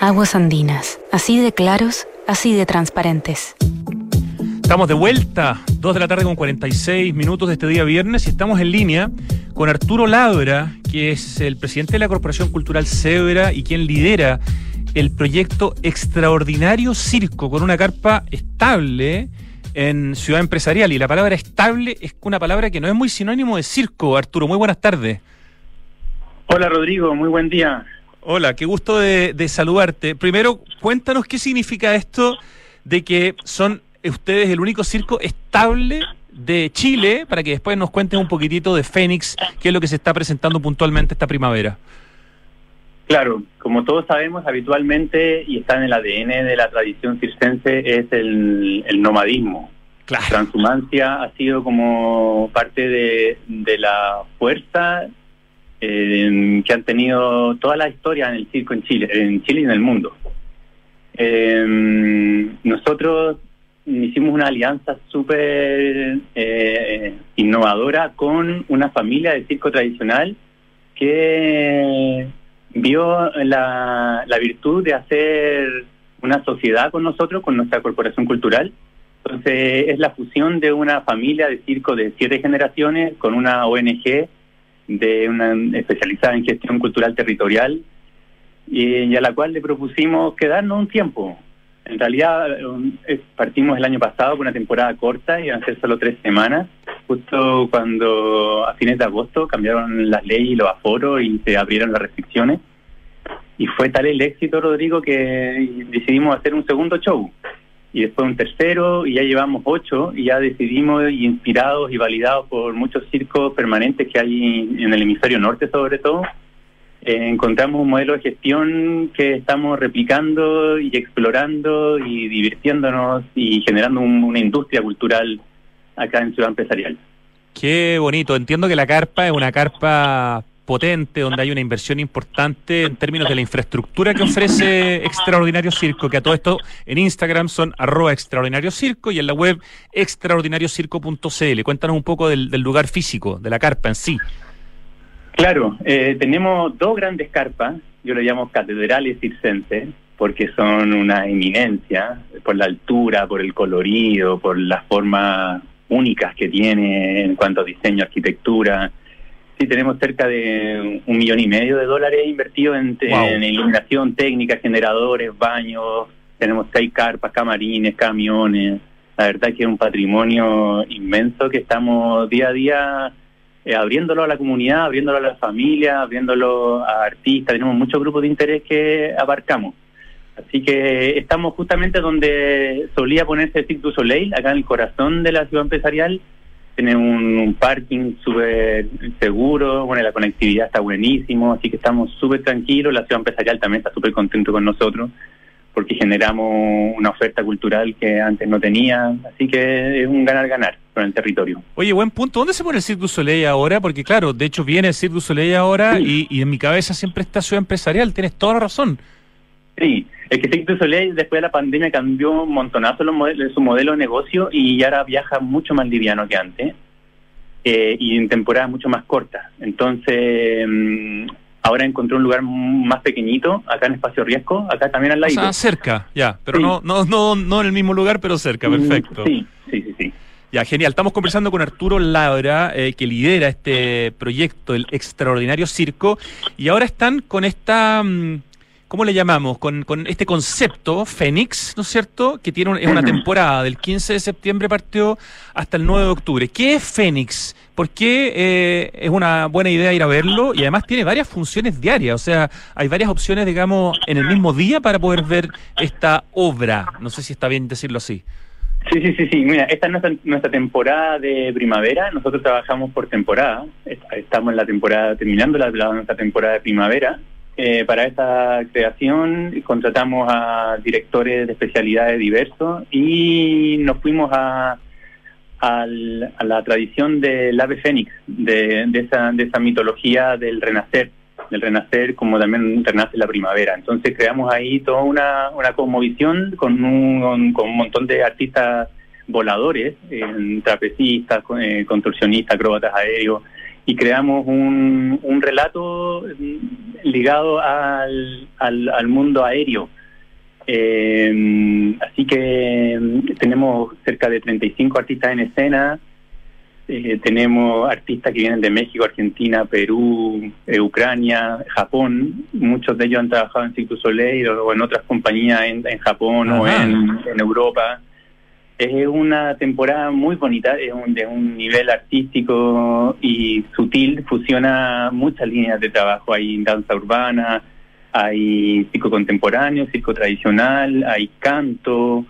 Aguas andinas, así de claros, así de transparentes. Estamos de vuelta, 2 de la tarde con 46 minutos de este día viernes y estamos en línea con Arturo Labra, que es el presidente de la Corporación Cultural Cebra y quien lidera el proyecto Extraordinario Circo con una carpa estable en Ciudad Empresarial. Y la palabra estable es una palabra que no es muy sinónimo de circo. Arturo, muy buenas tardes. Hola Rodrigo, muy buen día. Hola, qué gusto de, saludarte. Primero, cuéntanos qué significa esto de que son ustedes el único circo estable de Chile, para que después nos cuenten un poquitito de Fénix, qué es lo que se está presentando puntualmente esta primavera. Claro, como todos sabemos, habitualmente, y está en el ADN de la tradición circense, es el, nomadismo. La transhumancia ha sido como parte de, de la fuerza que han tenido toda la historia en el circo en Chile, en Chile y en el mundo. Eh, nosotros hicimos una alianza súper eh, innovadora con una familia de circo tradicional que vio la, la virtud de hacer una sociedad con nosotros, con nuestra corporación cultural. Entonces es la fusión de una familia de circo de siete generaciones con una ONG de una especializada en gestión cultural territorial y, a la cual le propusimos quedarnos un tiempo. En realidad partimos el año pasado con una temporada corta y iban a ser solo tres semanas, justo cuando a fines de agosto cambiaron las leyes y los aforos y se abrieron las restricciones. Y fue tal el éxito, Rodrigo, que decidimos hacer un segundo show. Y después un tercero, y ya llevamos ocho, y ya decidimos, y inspirados y validados por muchos circos permanentes que hay en el hemisferio norte sobre todo, eh, encontramos un modelo de gestión que estamos replicando y explorando y divirtiéndonos y generando una industria cultural acá en Ciudad Empresarial. Qué bonito. Entiendo que la carpa es una carpa potente, donde hay una inversión importante en términos de la infraestructura que ofrece Extraordinario Circo, que a todo esto en Instagram son arroba extraordinario circo y en la web extraordinariocirco.cl. Cuéntanos un poco del lugar físico, de la carpa en sí. Claro, eh, tenemos dos grandes carpas, yo le llamo catedrales circenses, porque son una eminencia por la altura, por el colorido, por las formas únicas que tiene en cuanto a diseño, arquitectura. Sí, tenemos cerca de un millón y medio de dólares invertidos en, en iluminación técnica, generadores, baños, tenemos seis carpas, camarines, camiones. La verdad que es un patrimonio inmenso que estamos día a día eh, abriéndolo a la comunidad, abriéndolo a la familia, abriéndolo a artistas, tenemos muchos grupos de interés que abarcamos. Así que estamos justamente donde solía ponerse el Cirque du Soleil, acá en el corazón de la ciudad empresarial. Tiene un, parking súper seguro, bueno, la conectividad está buenísimo, así que estamos súper tranquilos. La ciudad empresarial también está súper contento con nosotros porque generamos una oferta cultural que antes no tenía, así que es un ganar-ganar con el territorio. Oye, buen punto, ¿dónde se pone el Cirque du Soleil ahora? Porque claro, de hecho viene el Cirque du Soleil ahora y, en mi cabeza siempre está ciudad empresarial, tienes toda la razón. Sí, es que Cirque du Soleil después de la pandemia cambió un montonazo su modelo de negocio y ahora viaja mucho más liviano que antes. Eh, y en temporadas mucho más cortas. Entonces, mm, Ahora encontré un lugar más pequeñito, acá en Espacio Riesgo, acá también al lado. O sea, cerca, ya, pero no, no, no, no en el mismo lugar, pero cerca, mm, perfecto. Sí, sí, sí, sí. Ya, genial. Estamos conversando con Arturo Labra, eh, que lidera este proyecto, el Extraordinario Circo, y ahora están con esta... Mm, ¿cómo le llamamos? Con, con este concepto, Fénix, ¿no es cierto? Que tiene es una temporada, del 15 de septiembre partió hasta el 9 de octubre. ¿Qué es Fénix? ¿Por qué eh, es una buena idea ir a verlo? Y además tiene varias funciones diarias, o sea, hay varias opciones, digamos, en el mismo día para poder ver esta obra. No sé si está bien decirlo así. Sí, sí, sí, sí. Mira, esta es nuestra, nuestra temporada de primavera. Nosotros trabajamos por temporada. Estamos en la temporada, terminando la, nuestra temporada de primavera. Eh, para esta creación contratamos a directores de especialidades diversos y nos fuimos a, a la tradición del ave fénix, de, esa, de esa mitología del renacer, del renacer como también renace la primavera. Entonces creamos ahí toda una, una cosmovisión con un, con un montón de artistas voladores, trapecistas, eh, contorsionistas, acróbatas aéreos, y creamos un, un relato ligado al, al, mundo aéreo. Eh, así que mm, tenemos cerca de 35 artistas en escena, eh, tenemos artistas que vienen de México, Argentina, Perú, eh, Ucrania, Japón. Muchos de ellos han trabajado en Cirque Soleil o, en otras compañías en, en Japón o en, en Europa. Es una temporada muy bonita, es un, de un nivel artístico y sutil, fusiona muchas líneas de trabajo. Hay danza urbana, hay circo contemporáneo, circo tradicional, hay canto.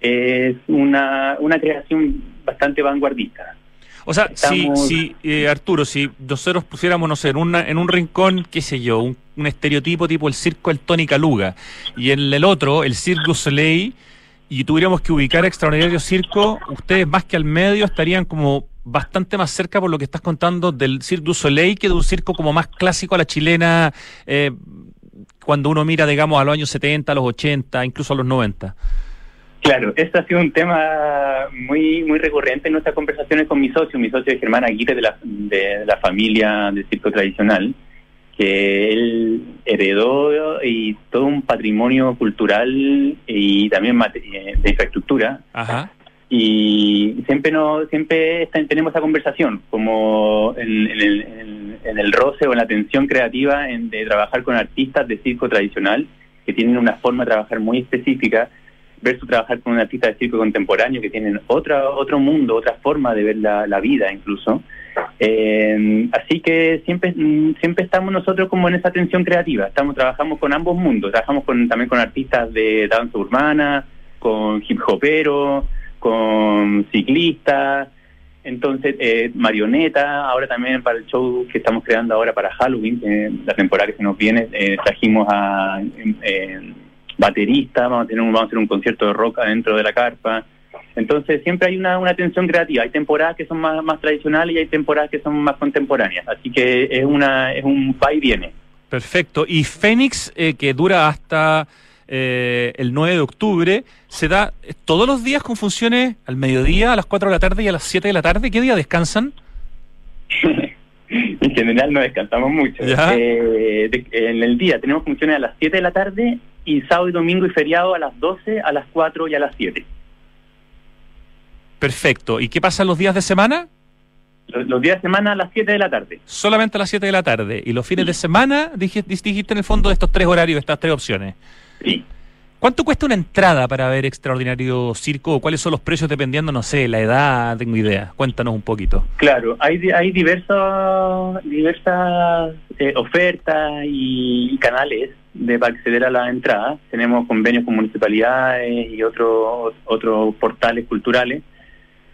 Es una, una creación bastante vanguardista. O sea, si, eh, Arturo, si nosotros pusiéramos, no sé, en, una, en un rincón, qué sé yo, un, un estereotipo tipo el circo El Tony Caluga, y en el otro, el Circo Soleil, y tuviéramos que ubicar Extraordinario Circo, ustedes más que al medio estarían como bastante más cerca por lo que estás contando del Cirque du Soleil que de un circo como más clásico a la chilena, eh, cuando uno mira, digamos, a los años 70, a los 80, incluso a los 90. Claro, este ha sido un tema muy muy recurrente en nuestras conversaciones con mi socio. Mi socio es Germán Aguirre de la, de la familia del circo tradicional, que él heredó y todo un patrimonio cultural y también eh, de infraestructura. Ajá y siempre no siempre tenemos esa conversación como en, el, en, el, roce o en la tensión creativa en, de trabajar con artistas de circo tradicional que tienen una forma de trabajar muy específica versus trabajar con un artista de circo contemporáneo que tienen otra otro mundo otra forma de ver la, vida incluso eh, así que siempre siempre estamos nosotros como en esa tensión creativa. Estamos trabajamos con ambos mundos. Trabajamos con también con artistas de danza urbana con hip hoperos con ciclistas, entonces eh, marioneta, ahora también para el show que estamos creando ahora para Halloween, eh, la temporada que se nos viene, eh, trajimos a bateristas, vamos a tener un, vamos a hacer un concierto de rock dentro de la carpa. Entonces siempre hay una, una tensión creativa, hay temporadas que son más, más tradicionales y hay temporadas que son más contemporáneas, así que es una es un va y viene. Perfecto. Y Fénix, que dura hasta eh, el 9 de octubre, se da todos los días con funciones al mediodía, a las 4 de la tarde y a las 7 de la tarde. ¿Qué día descansan? en general no descansamos mucho. Eh, en el día tenemos funciones a las 7 de la tarde y sábado y domingo y feriado a las 12, a las 4 y a las 7. Perfecto. ¿Y qué pasa los días de semana? Los, días de semana a las 7 de la tarde. Solamente a las 7 de la tarde. ¿Y los fines de semana dijiste, dijiste en el fondo de estos tres horarios, estas tres opciones? Sí. ¿Cuánto cuesta una entrada para ver Extraordinario Circo? ¿Cuáles son los precios dependiendo, no sé, la edad? Tengo idea. Cuéntanos un poquito. Claro, hay, hay diversos, diversas eh, ofertas y, canales de para acceder a la entrada. Tenemos convenios con municipalidades y otros otros portales culturales.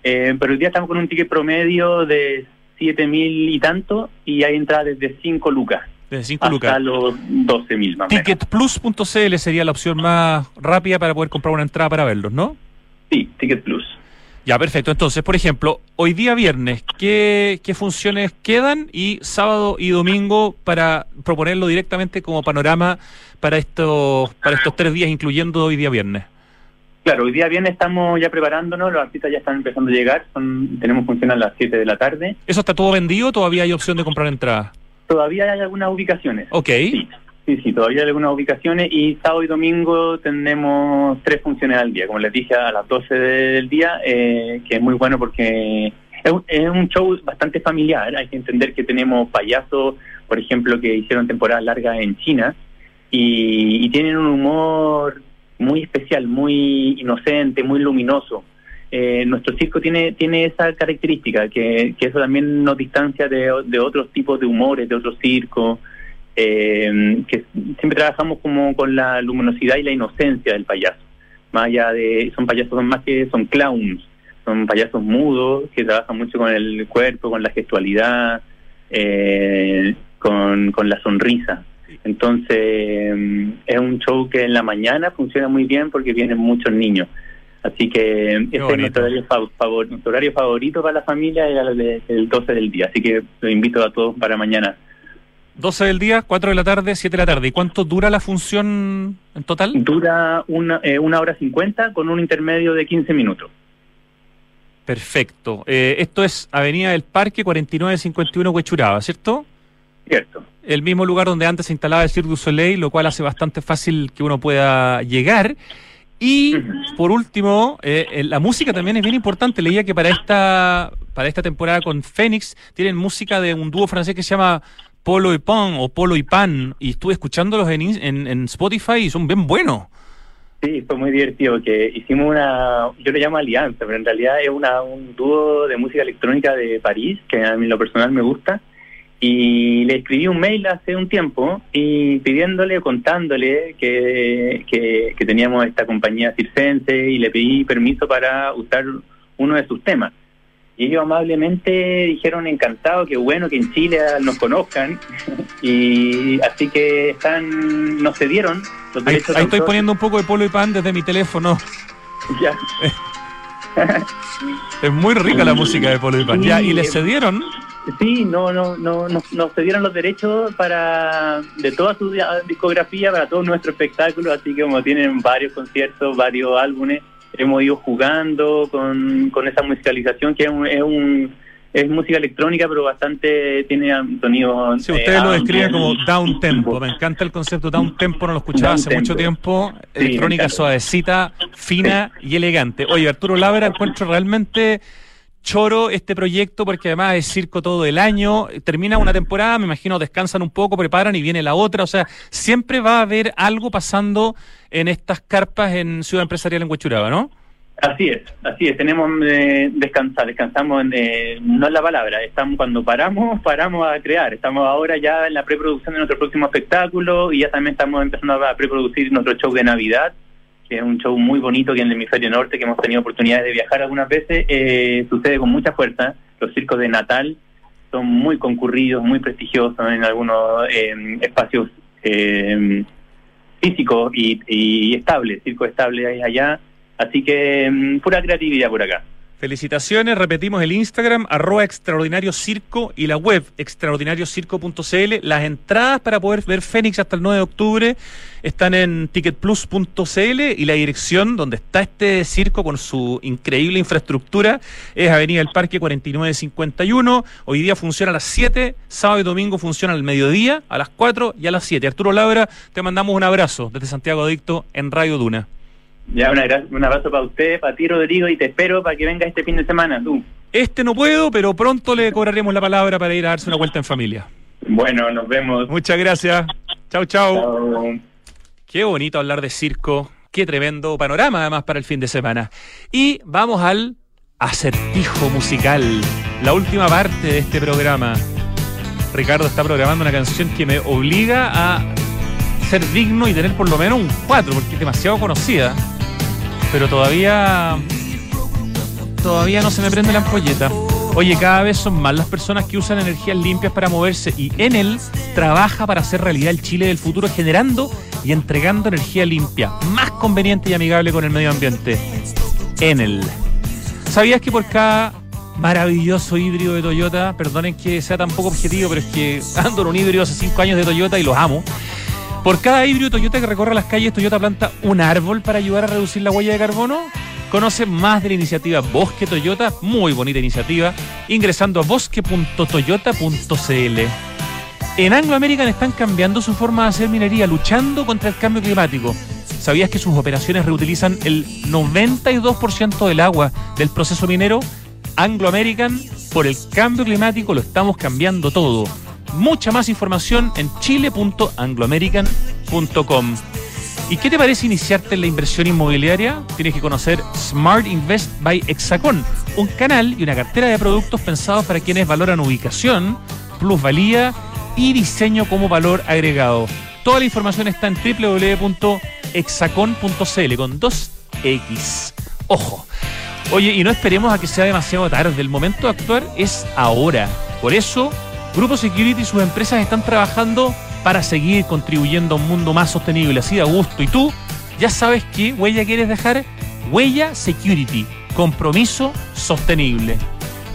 Eh, pero hoy día estamos con un ticket promedio de siete mil y tanto y hay entradas desde 5 lucas. Desde 5 lucas. Hasta los 12 mil más Ticketplus.cl sería la opción más rápida para poder comprar una entrada para verlos, ¿no? Sí, Ticket Plus. Ya, perfecto. Entonces, por ejemplo, hoy día viernes, ¿qué, ¿qué funciones quedan? Y sábado y domingo para proponerlo directamente como panorama para estos, para estos tres días, incluyendo hoy día viernes. Claro, hoy día viernes estamos ya preparándonos, los artistas ya están empezando a llegar, tenemos función a las 7 de la tarde. ¿Eso está todo vendido o todavía hay opción de comprar entradas? Todavía hay algunas ubicaciones. Ok. Sí, sí, todavía hay algunas ubicaciones y sábado y domingo tenemos tres funciones al día, como les dije, a las 12 del día, eh, que es muy bueno porque es un, show bastante familiar. Hay que entender que tenemos payasos, por ejemplo, que hicieron temporadas largas en China y, y tienen un humor muy especial, muy inocente, muy luminoso. Eh, nuestro circo tiene tiene esa característica, que, que eso también nos distancia de, de, otros tipos de humores, de otros circos, eh, que siempre trabajamos como con la luminosidad y la inocencia del payaso. Más allá de, son payasos más que son clowns, son payasos mudos que trabajan mucho con el cuerpo, con la gestualidad, eh, con, con la sonrisa. Entonces, es un show que en la mañana funciona muy bien porque vienen muchos niños. Así que este es nuestro horario, favorito para la familia, era el 12 del día. Así que lo invito a todos para mañana. 12 del día, 4 de la tarde, 7 de la tarde. ¿Y cuánto dura la función en total? Dura una, eh, una hora 50 con un intermedio de 15 minutos. Perfecto. Eh, esto es Avenida del Parque 4951 Huechuraba, ¿cierto? Cierto. El mismo lugar donde antes se instalaba el Cirque du Soleil, lo cual hace bastante fácil que uno pueda llegar. Y por último, eh, la música también es bien importante. Leía que para esta, para esta temporada con Fénix tienen música de un dúo francés que se llama Polo y Pan o Polo y Pan. Y estuve escuchándolos en, en, en Spotify y son bien buenos. Sí, fue muy divertido. Que hicimos una, yo le llamo alianza, pero en realidad es una, un dúo de música electrónica de París que a mí lo personal me gusta y le escribí un mail hace un tiempo y pidiéndole, contándole que, que, teníamos esta compañía circense y le pedí permiso para usar uno de sus temas. Y ellos amablemente dijeron encantado, que bueno que en Chile nos conozcan. y así que están nos cedieron los derechos. Ahí, estoy poniendo un poco de polo y pan desde mi teléfono. Ya. es muy rica la música de Polo y Pan. ya, ¿y le cedieron? Sí, no, no, no, nos, nos cedieron los derechos para de toda su discografía, para todo nuestro espectáculo, así que como tienen varios conciertos, varios álbumes, hemos ido jugando con, con esa musicalización que es un es música electrónica, pero bastante tiene sonido. Sí, ustedes lo describen como down tempo. Me encanta el concepto down tempo, no lo escuchaba hace mucho tiempo. electrónica suavecita, fina y elegante. Oye, Arturo Labra, encuentro realmente choro este proyecto porque además es circo todo el año. Termina una temporada, me imagino descansan un poco, preparan y viene la otra. O sea, siempre va a haber algo pasando en estas carpas en Ciudad Empresarial en Huachuraba, ¿no? Así es, así es, tenemos eh, descansar, descansamos, eh, no es la palabra, estamos cuando paramos, paramos a crear, estamos ahora ya en la preproducción de nuestro próximo espectáculo y ya también estamos empezando a preproducir nuestro show de Navidad, que es un show muy bonito que en el hemisferio norte, que hemos tenido oportunidades de viajar algunas veces, eh, sucede con mucha fuerza, los circos de Natal son muy concurridos, muy prestigiosos en algunos eh, espacios físicos y, y estables, circo estable allá Así que mm, pura creatividad por acá. Felicitaciones, repetimos el Instagram, arroba extraordinario circo y la web extraordinariocirco.cl. Las entradas para poder ver Fénix hasta el 9 de octubre están en ticketplus.cl y la dirección donde está este circo con su increíble infraestructura es Avenida del Parque 4951. Hoy día funciona a las 7, sábado y domingo funciona al mediodía, a las 4 y a las 7. Arturo Labra, te mandamos un abrazo desde Santiago Adicto en Radio Duna. Ya, un abrazo para usted, para ti, Rodrigo, y te espero para que venga este fin de semana, tú. Este no puedo, pero pronto le cobraremos la palabra para ir a darse una vuelta en familia. Bueno, nos vemos. Muchas gracias. Chau, chau. Qué bonito hablar de circo. Qué tremendo panorama, además, para el fin de semana. Y vamos al acertijo musical, la última parte de este programa. Ricardo está programando una canción que me obliga a ser digno y tener por lo menos un 4, porque es demasiado conocida. Pero todavía. Todavía no se me prende la ampolleta. Oye, cada vez son más las personas que usan energías limpias para moverse y Enel trabaja para hacer realidad el Chile del futuro generando y entregando energía limpia, más conveniente y amigable con el medio ambiente. Enel. ¿Sabías que por cada maravilloso híbrido de Toyota, perdonen que sea tan poco objetivo, pero es que ando en un híbrido hace 5 años de Toyota y los amo. Por cada híbrido Toyota que recorre las calles, Toyota planta un árbol para ayudar a reducir la huella de carbono. Conoce más de la iniciativa Bosque Toyota, muy bonita iniciativa, ingresando a bosque.toyota.cl. En Anglo American están cambiando su forma de hacer minería, luchando contra el cambio climático. ¿Sabías que sus operaciones reutilizan el 92% del agua del proceso minero? Anglo American, por el cambio climático lo estamos cambiando todo. Mucha más información en chile.angloamerican.com. ¿Y qué te parece iniciarte en la inversión inmobiliaria? Tienes que conocer Smart Invest by Hexacon, un canal y una cartera de productos pensados para quienes valoran ubicación, plusvalía y diseño como valor agregado. Toda la información está en www.hexacon.cl con 2X. Ojo. Oye, y no esperemos a que sea demasiado tarde. El momento de actuar es ahora. Por eso Grupo Security y sus empresas están trabajando para seguir contribuyendo a un mundo más sostenible, así de gusto. Y tú ya sabes qué huella quieres dejar. Huella Security, compromiso sostenible.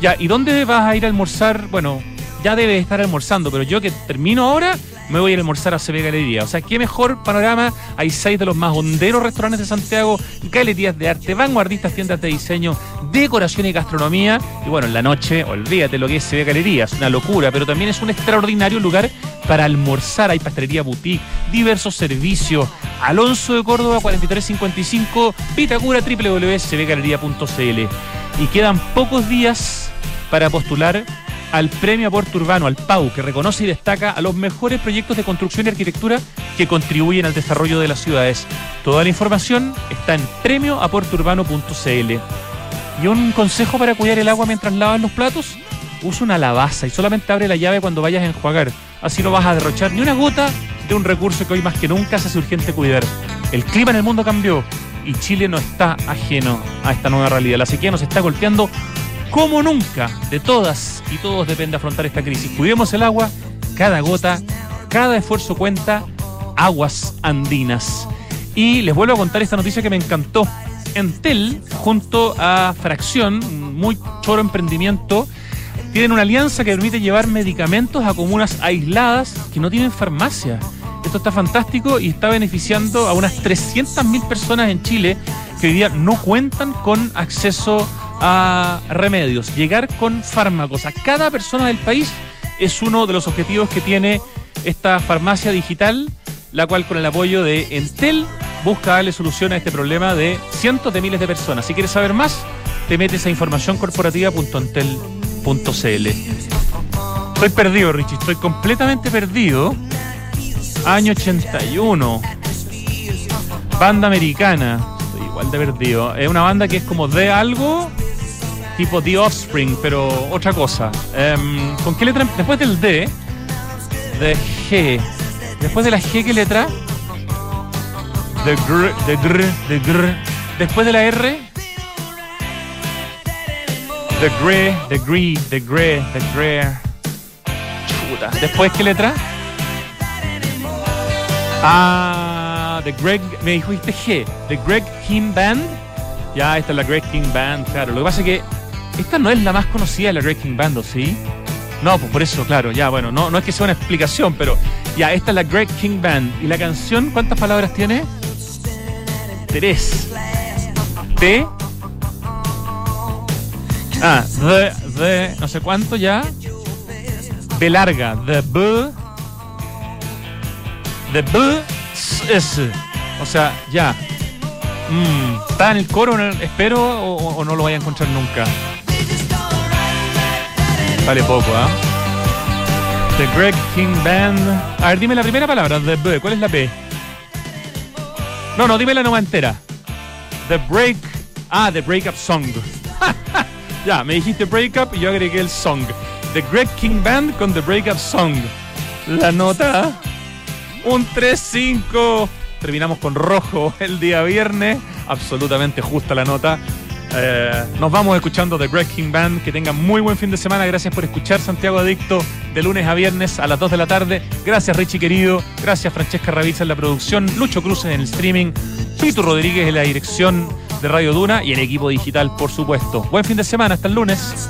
Ya, ¿y dónde vas a ir a almorzar? Bueno, ya debes estar almorzando, pero yo que termino ahora me voy a almorzar a CB Galería. O sea, qué mejor panorama. Hay seis de los más honderos restaurantes de Santiago, galerías de arte, vanguardistas, tiendas de diseño, decoración y gastronomía. Y bueno, en la noche, olvídate lo que es CB Galería, es una locura, pero también es un extraordinario lugar para almorzar. Hay pastelería boutique, diversos servicios. Alonso de Córdoba, 4355, Vitacura, www.cbgalería.cl. Y quedan pocos días para postular al Premio Aporte Urbano, al PAU, que reconoce y destaca a los mejores proyectos de construcción y arquitectura que contribuyen al desarrollo de las ciudades. Toda la información está en premioaporteurbano.cl. ¿Y un consejo para cuidar el agua mientras lavas los platos? Usa una lavaza y solamente abre la llave cuando vayas a enjuagar. Así no vas a derrochar ni una gota de un recurso que hoy más que nunca se hace urgente cuidar. El clima en el mundo cambió y Chile no está ajeno a esta nueva realidad. La sequía nos está golpeando como nunca. De todas y todos depende afrontar esta crisis. Cuidemos el agua, cada gota, cada esfuerzo cuenta. Aguas andinas. Y les vuelvo a contar esta noticia que me encantó. Entel, junto a Fracción, muy choro emprendimiento, tienen una alianza que permite llevar medicamentos a comunas aisladas que no tienen farmacia. Esto está fantástico y está beneficiando a unas 300.000 personas en Chile que hoy día no cuentan con acceso a remedios. Llegar con fármacos a cada persona del país es uno de los objetivos que tiene esta farmacia digital, la cual con el apoyo de Entel busca darle solución a este problema de cientos de miles de personas. Si quieres saber más, te metes a informacioncorporativa.entel.cl. Estoy perdido, Richie, estoy completamente perdido. Año 81. Banda americana. Estoy igual de perdido. Es una banda que es como de algo, tipo The Offspring, pero otra cosa. Em, ¿Con qué letra? Después del D, de G. Después de la G, ¿qué letra? De gr, de gr, de gr. Después de la R. The gre, the gre, the gre, the gre. Chuta. Después, ¿qué letra? Ah, The Greg, me dijiste G. The Greg King Band. Ya, esta es la Greg King Band, claro. Lo que pasa es que esta no es la más conocida de la Greg King Band, ¿o sí? No, pues por eso, claro, ya, bueno, no, no es que sea una explicación, pero ya, esta es la Greg King Band. ¿Y la canción cuántas palabras tiene? Tres. T. Ah, the, the, no sé cuánto ya. B larga, the B. The B S. O sea, ya. Mm, ¿Está en el coro, espero, o, o no lo vaya a encontrar nunca? Vale poco, ¿ah? The Greg King Band. A ver, dime la primera palabra, The B. ¿Cuál es la B? No, no, dime la nueva entera. The Break. Ah, The Breakup Song. ya, me dijiste Breakup y yo agregué el song. The Greg King Band con The Breakup Song. La nota. Un 3-5. Terminamos con rojo el día viernes. Absolutamente justa la nota. Eh, nos vamos escuchando The Greg King Band. Que tengan muy buen fin de semana. Gracias por escuchar Santiago Adicto de lunes a viernes a las 2 de la tarde. Gracias Richie querido. Gracias Francesca Ravizza en la producción. Lucho Cruz en el streaming. Pito Rodríguez en la dirección de Radio Duna y el equipo digital, por supuesto. Buen fin de semana. Hasta el lunes.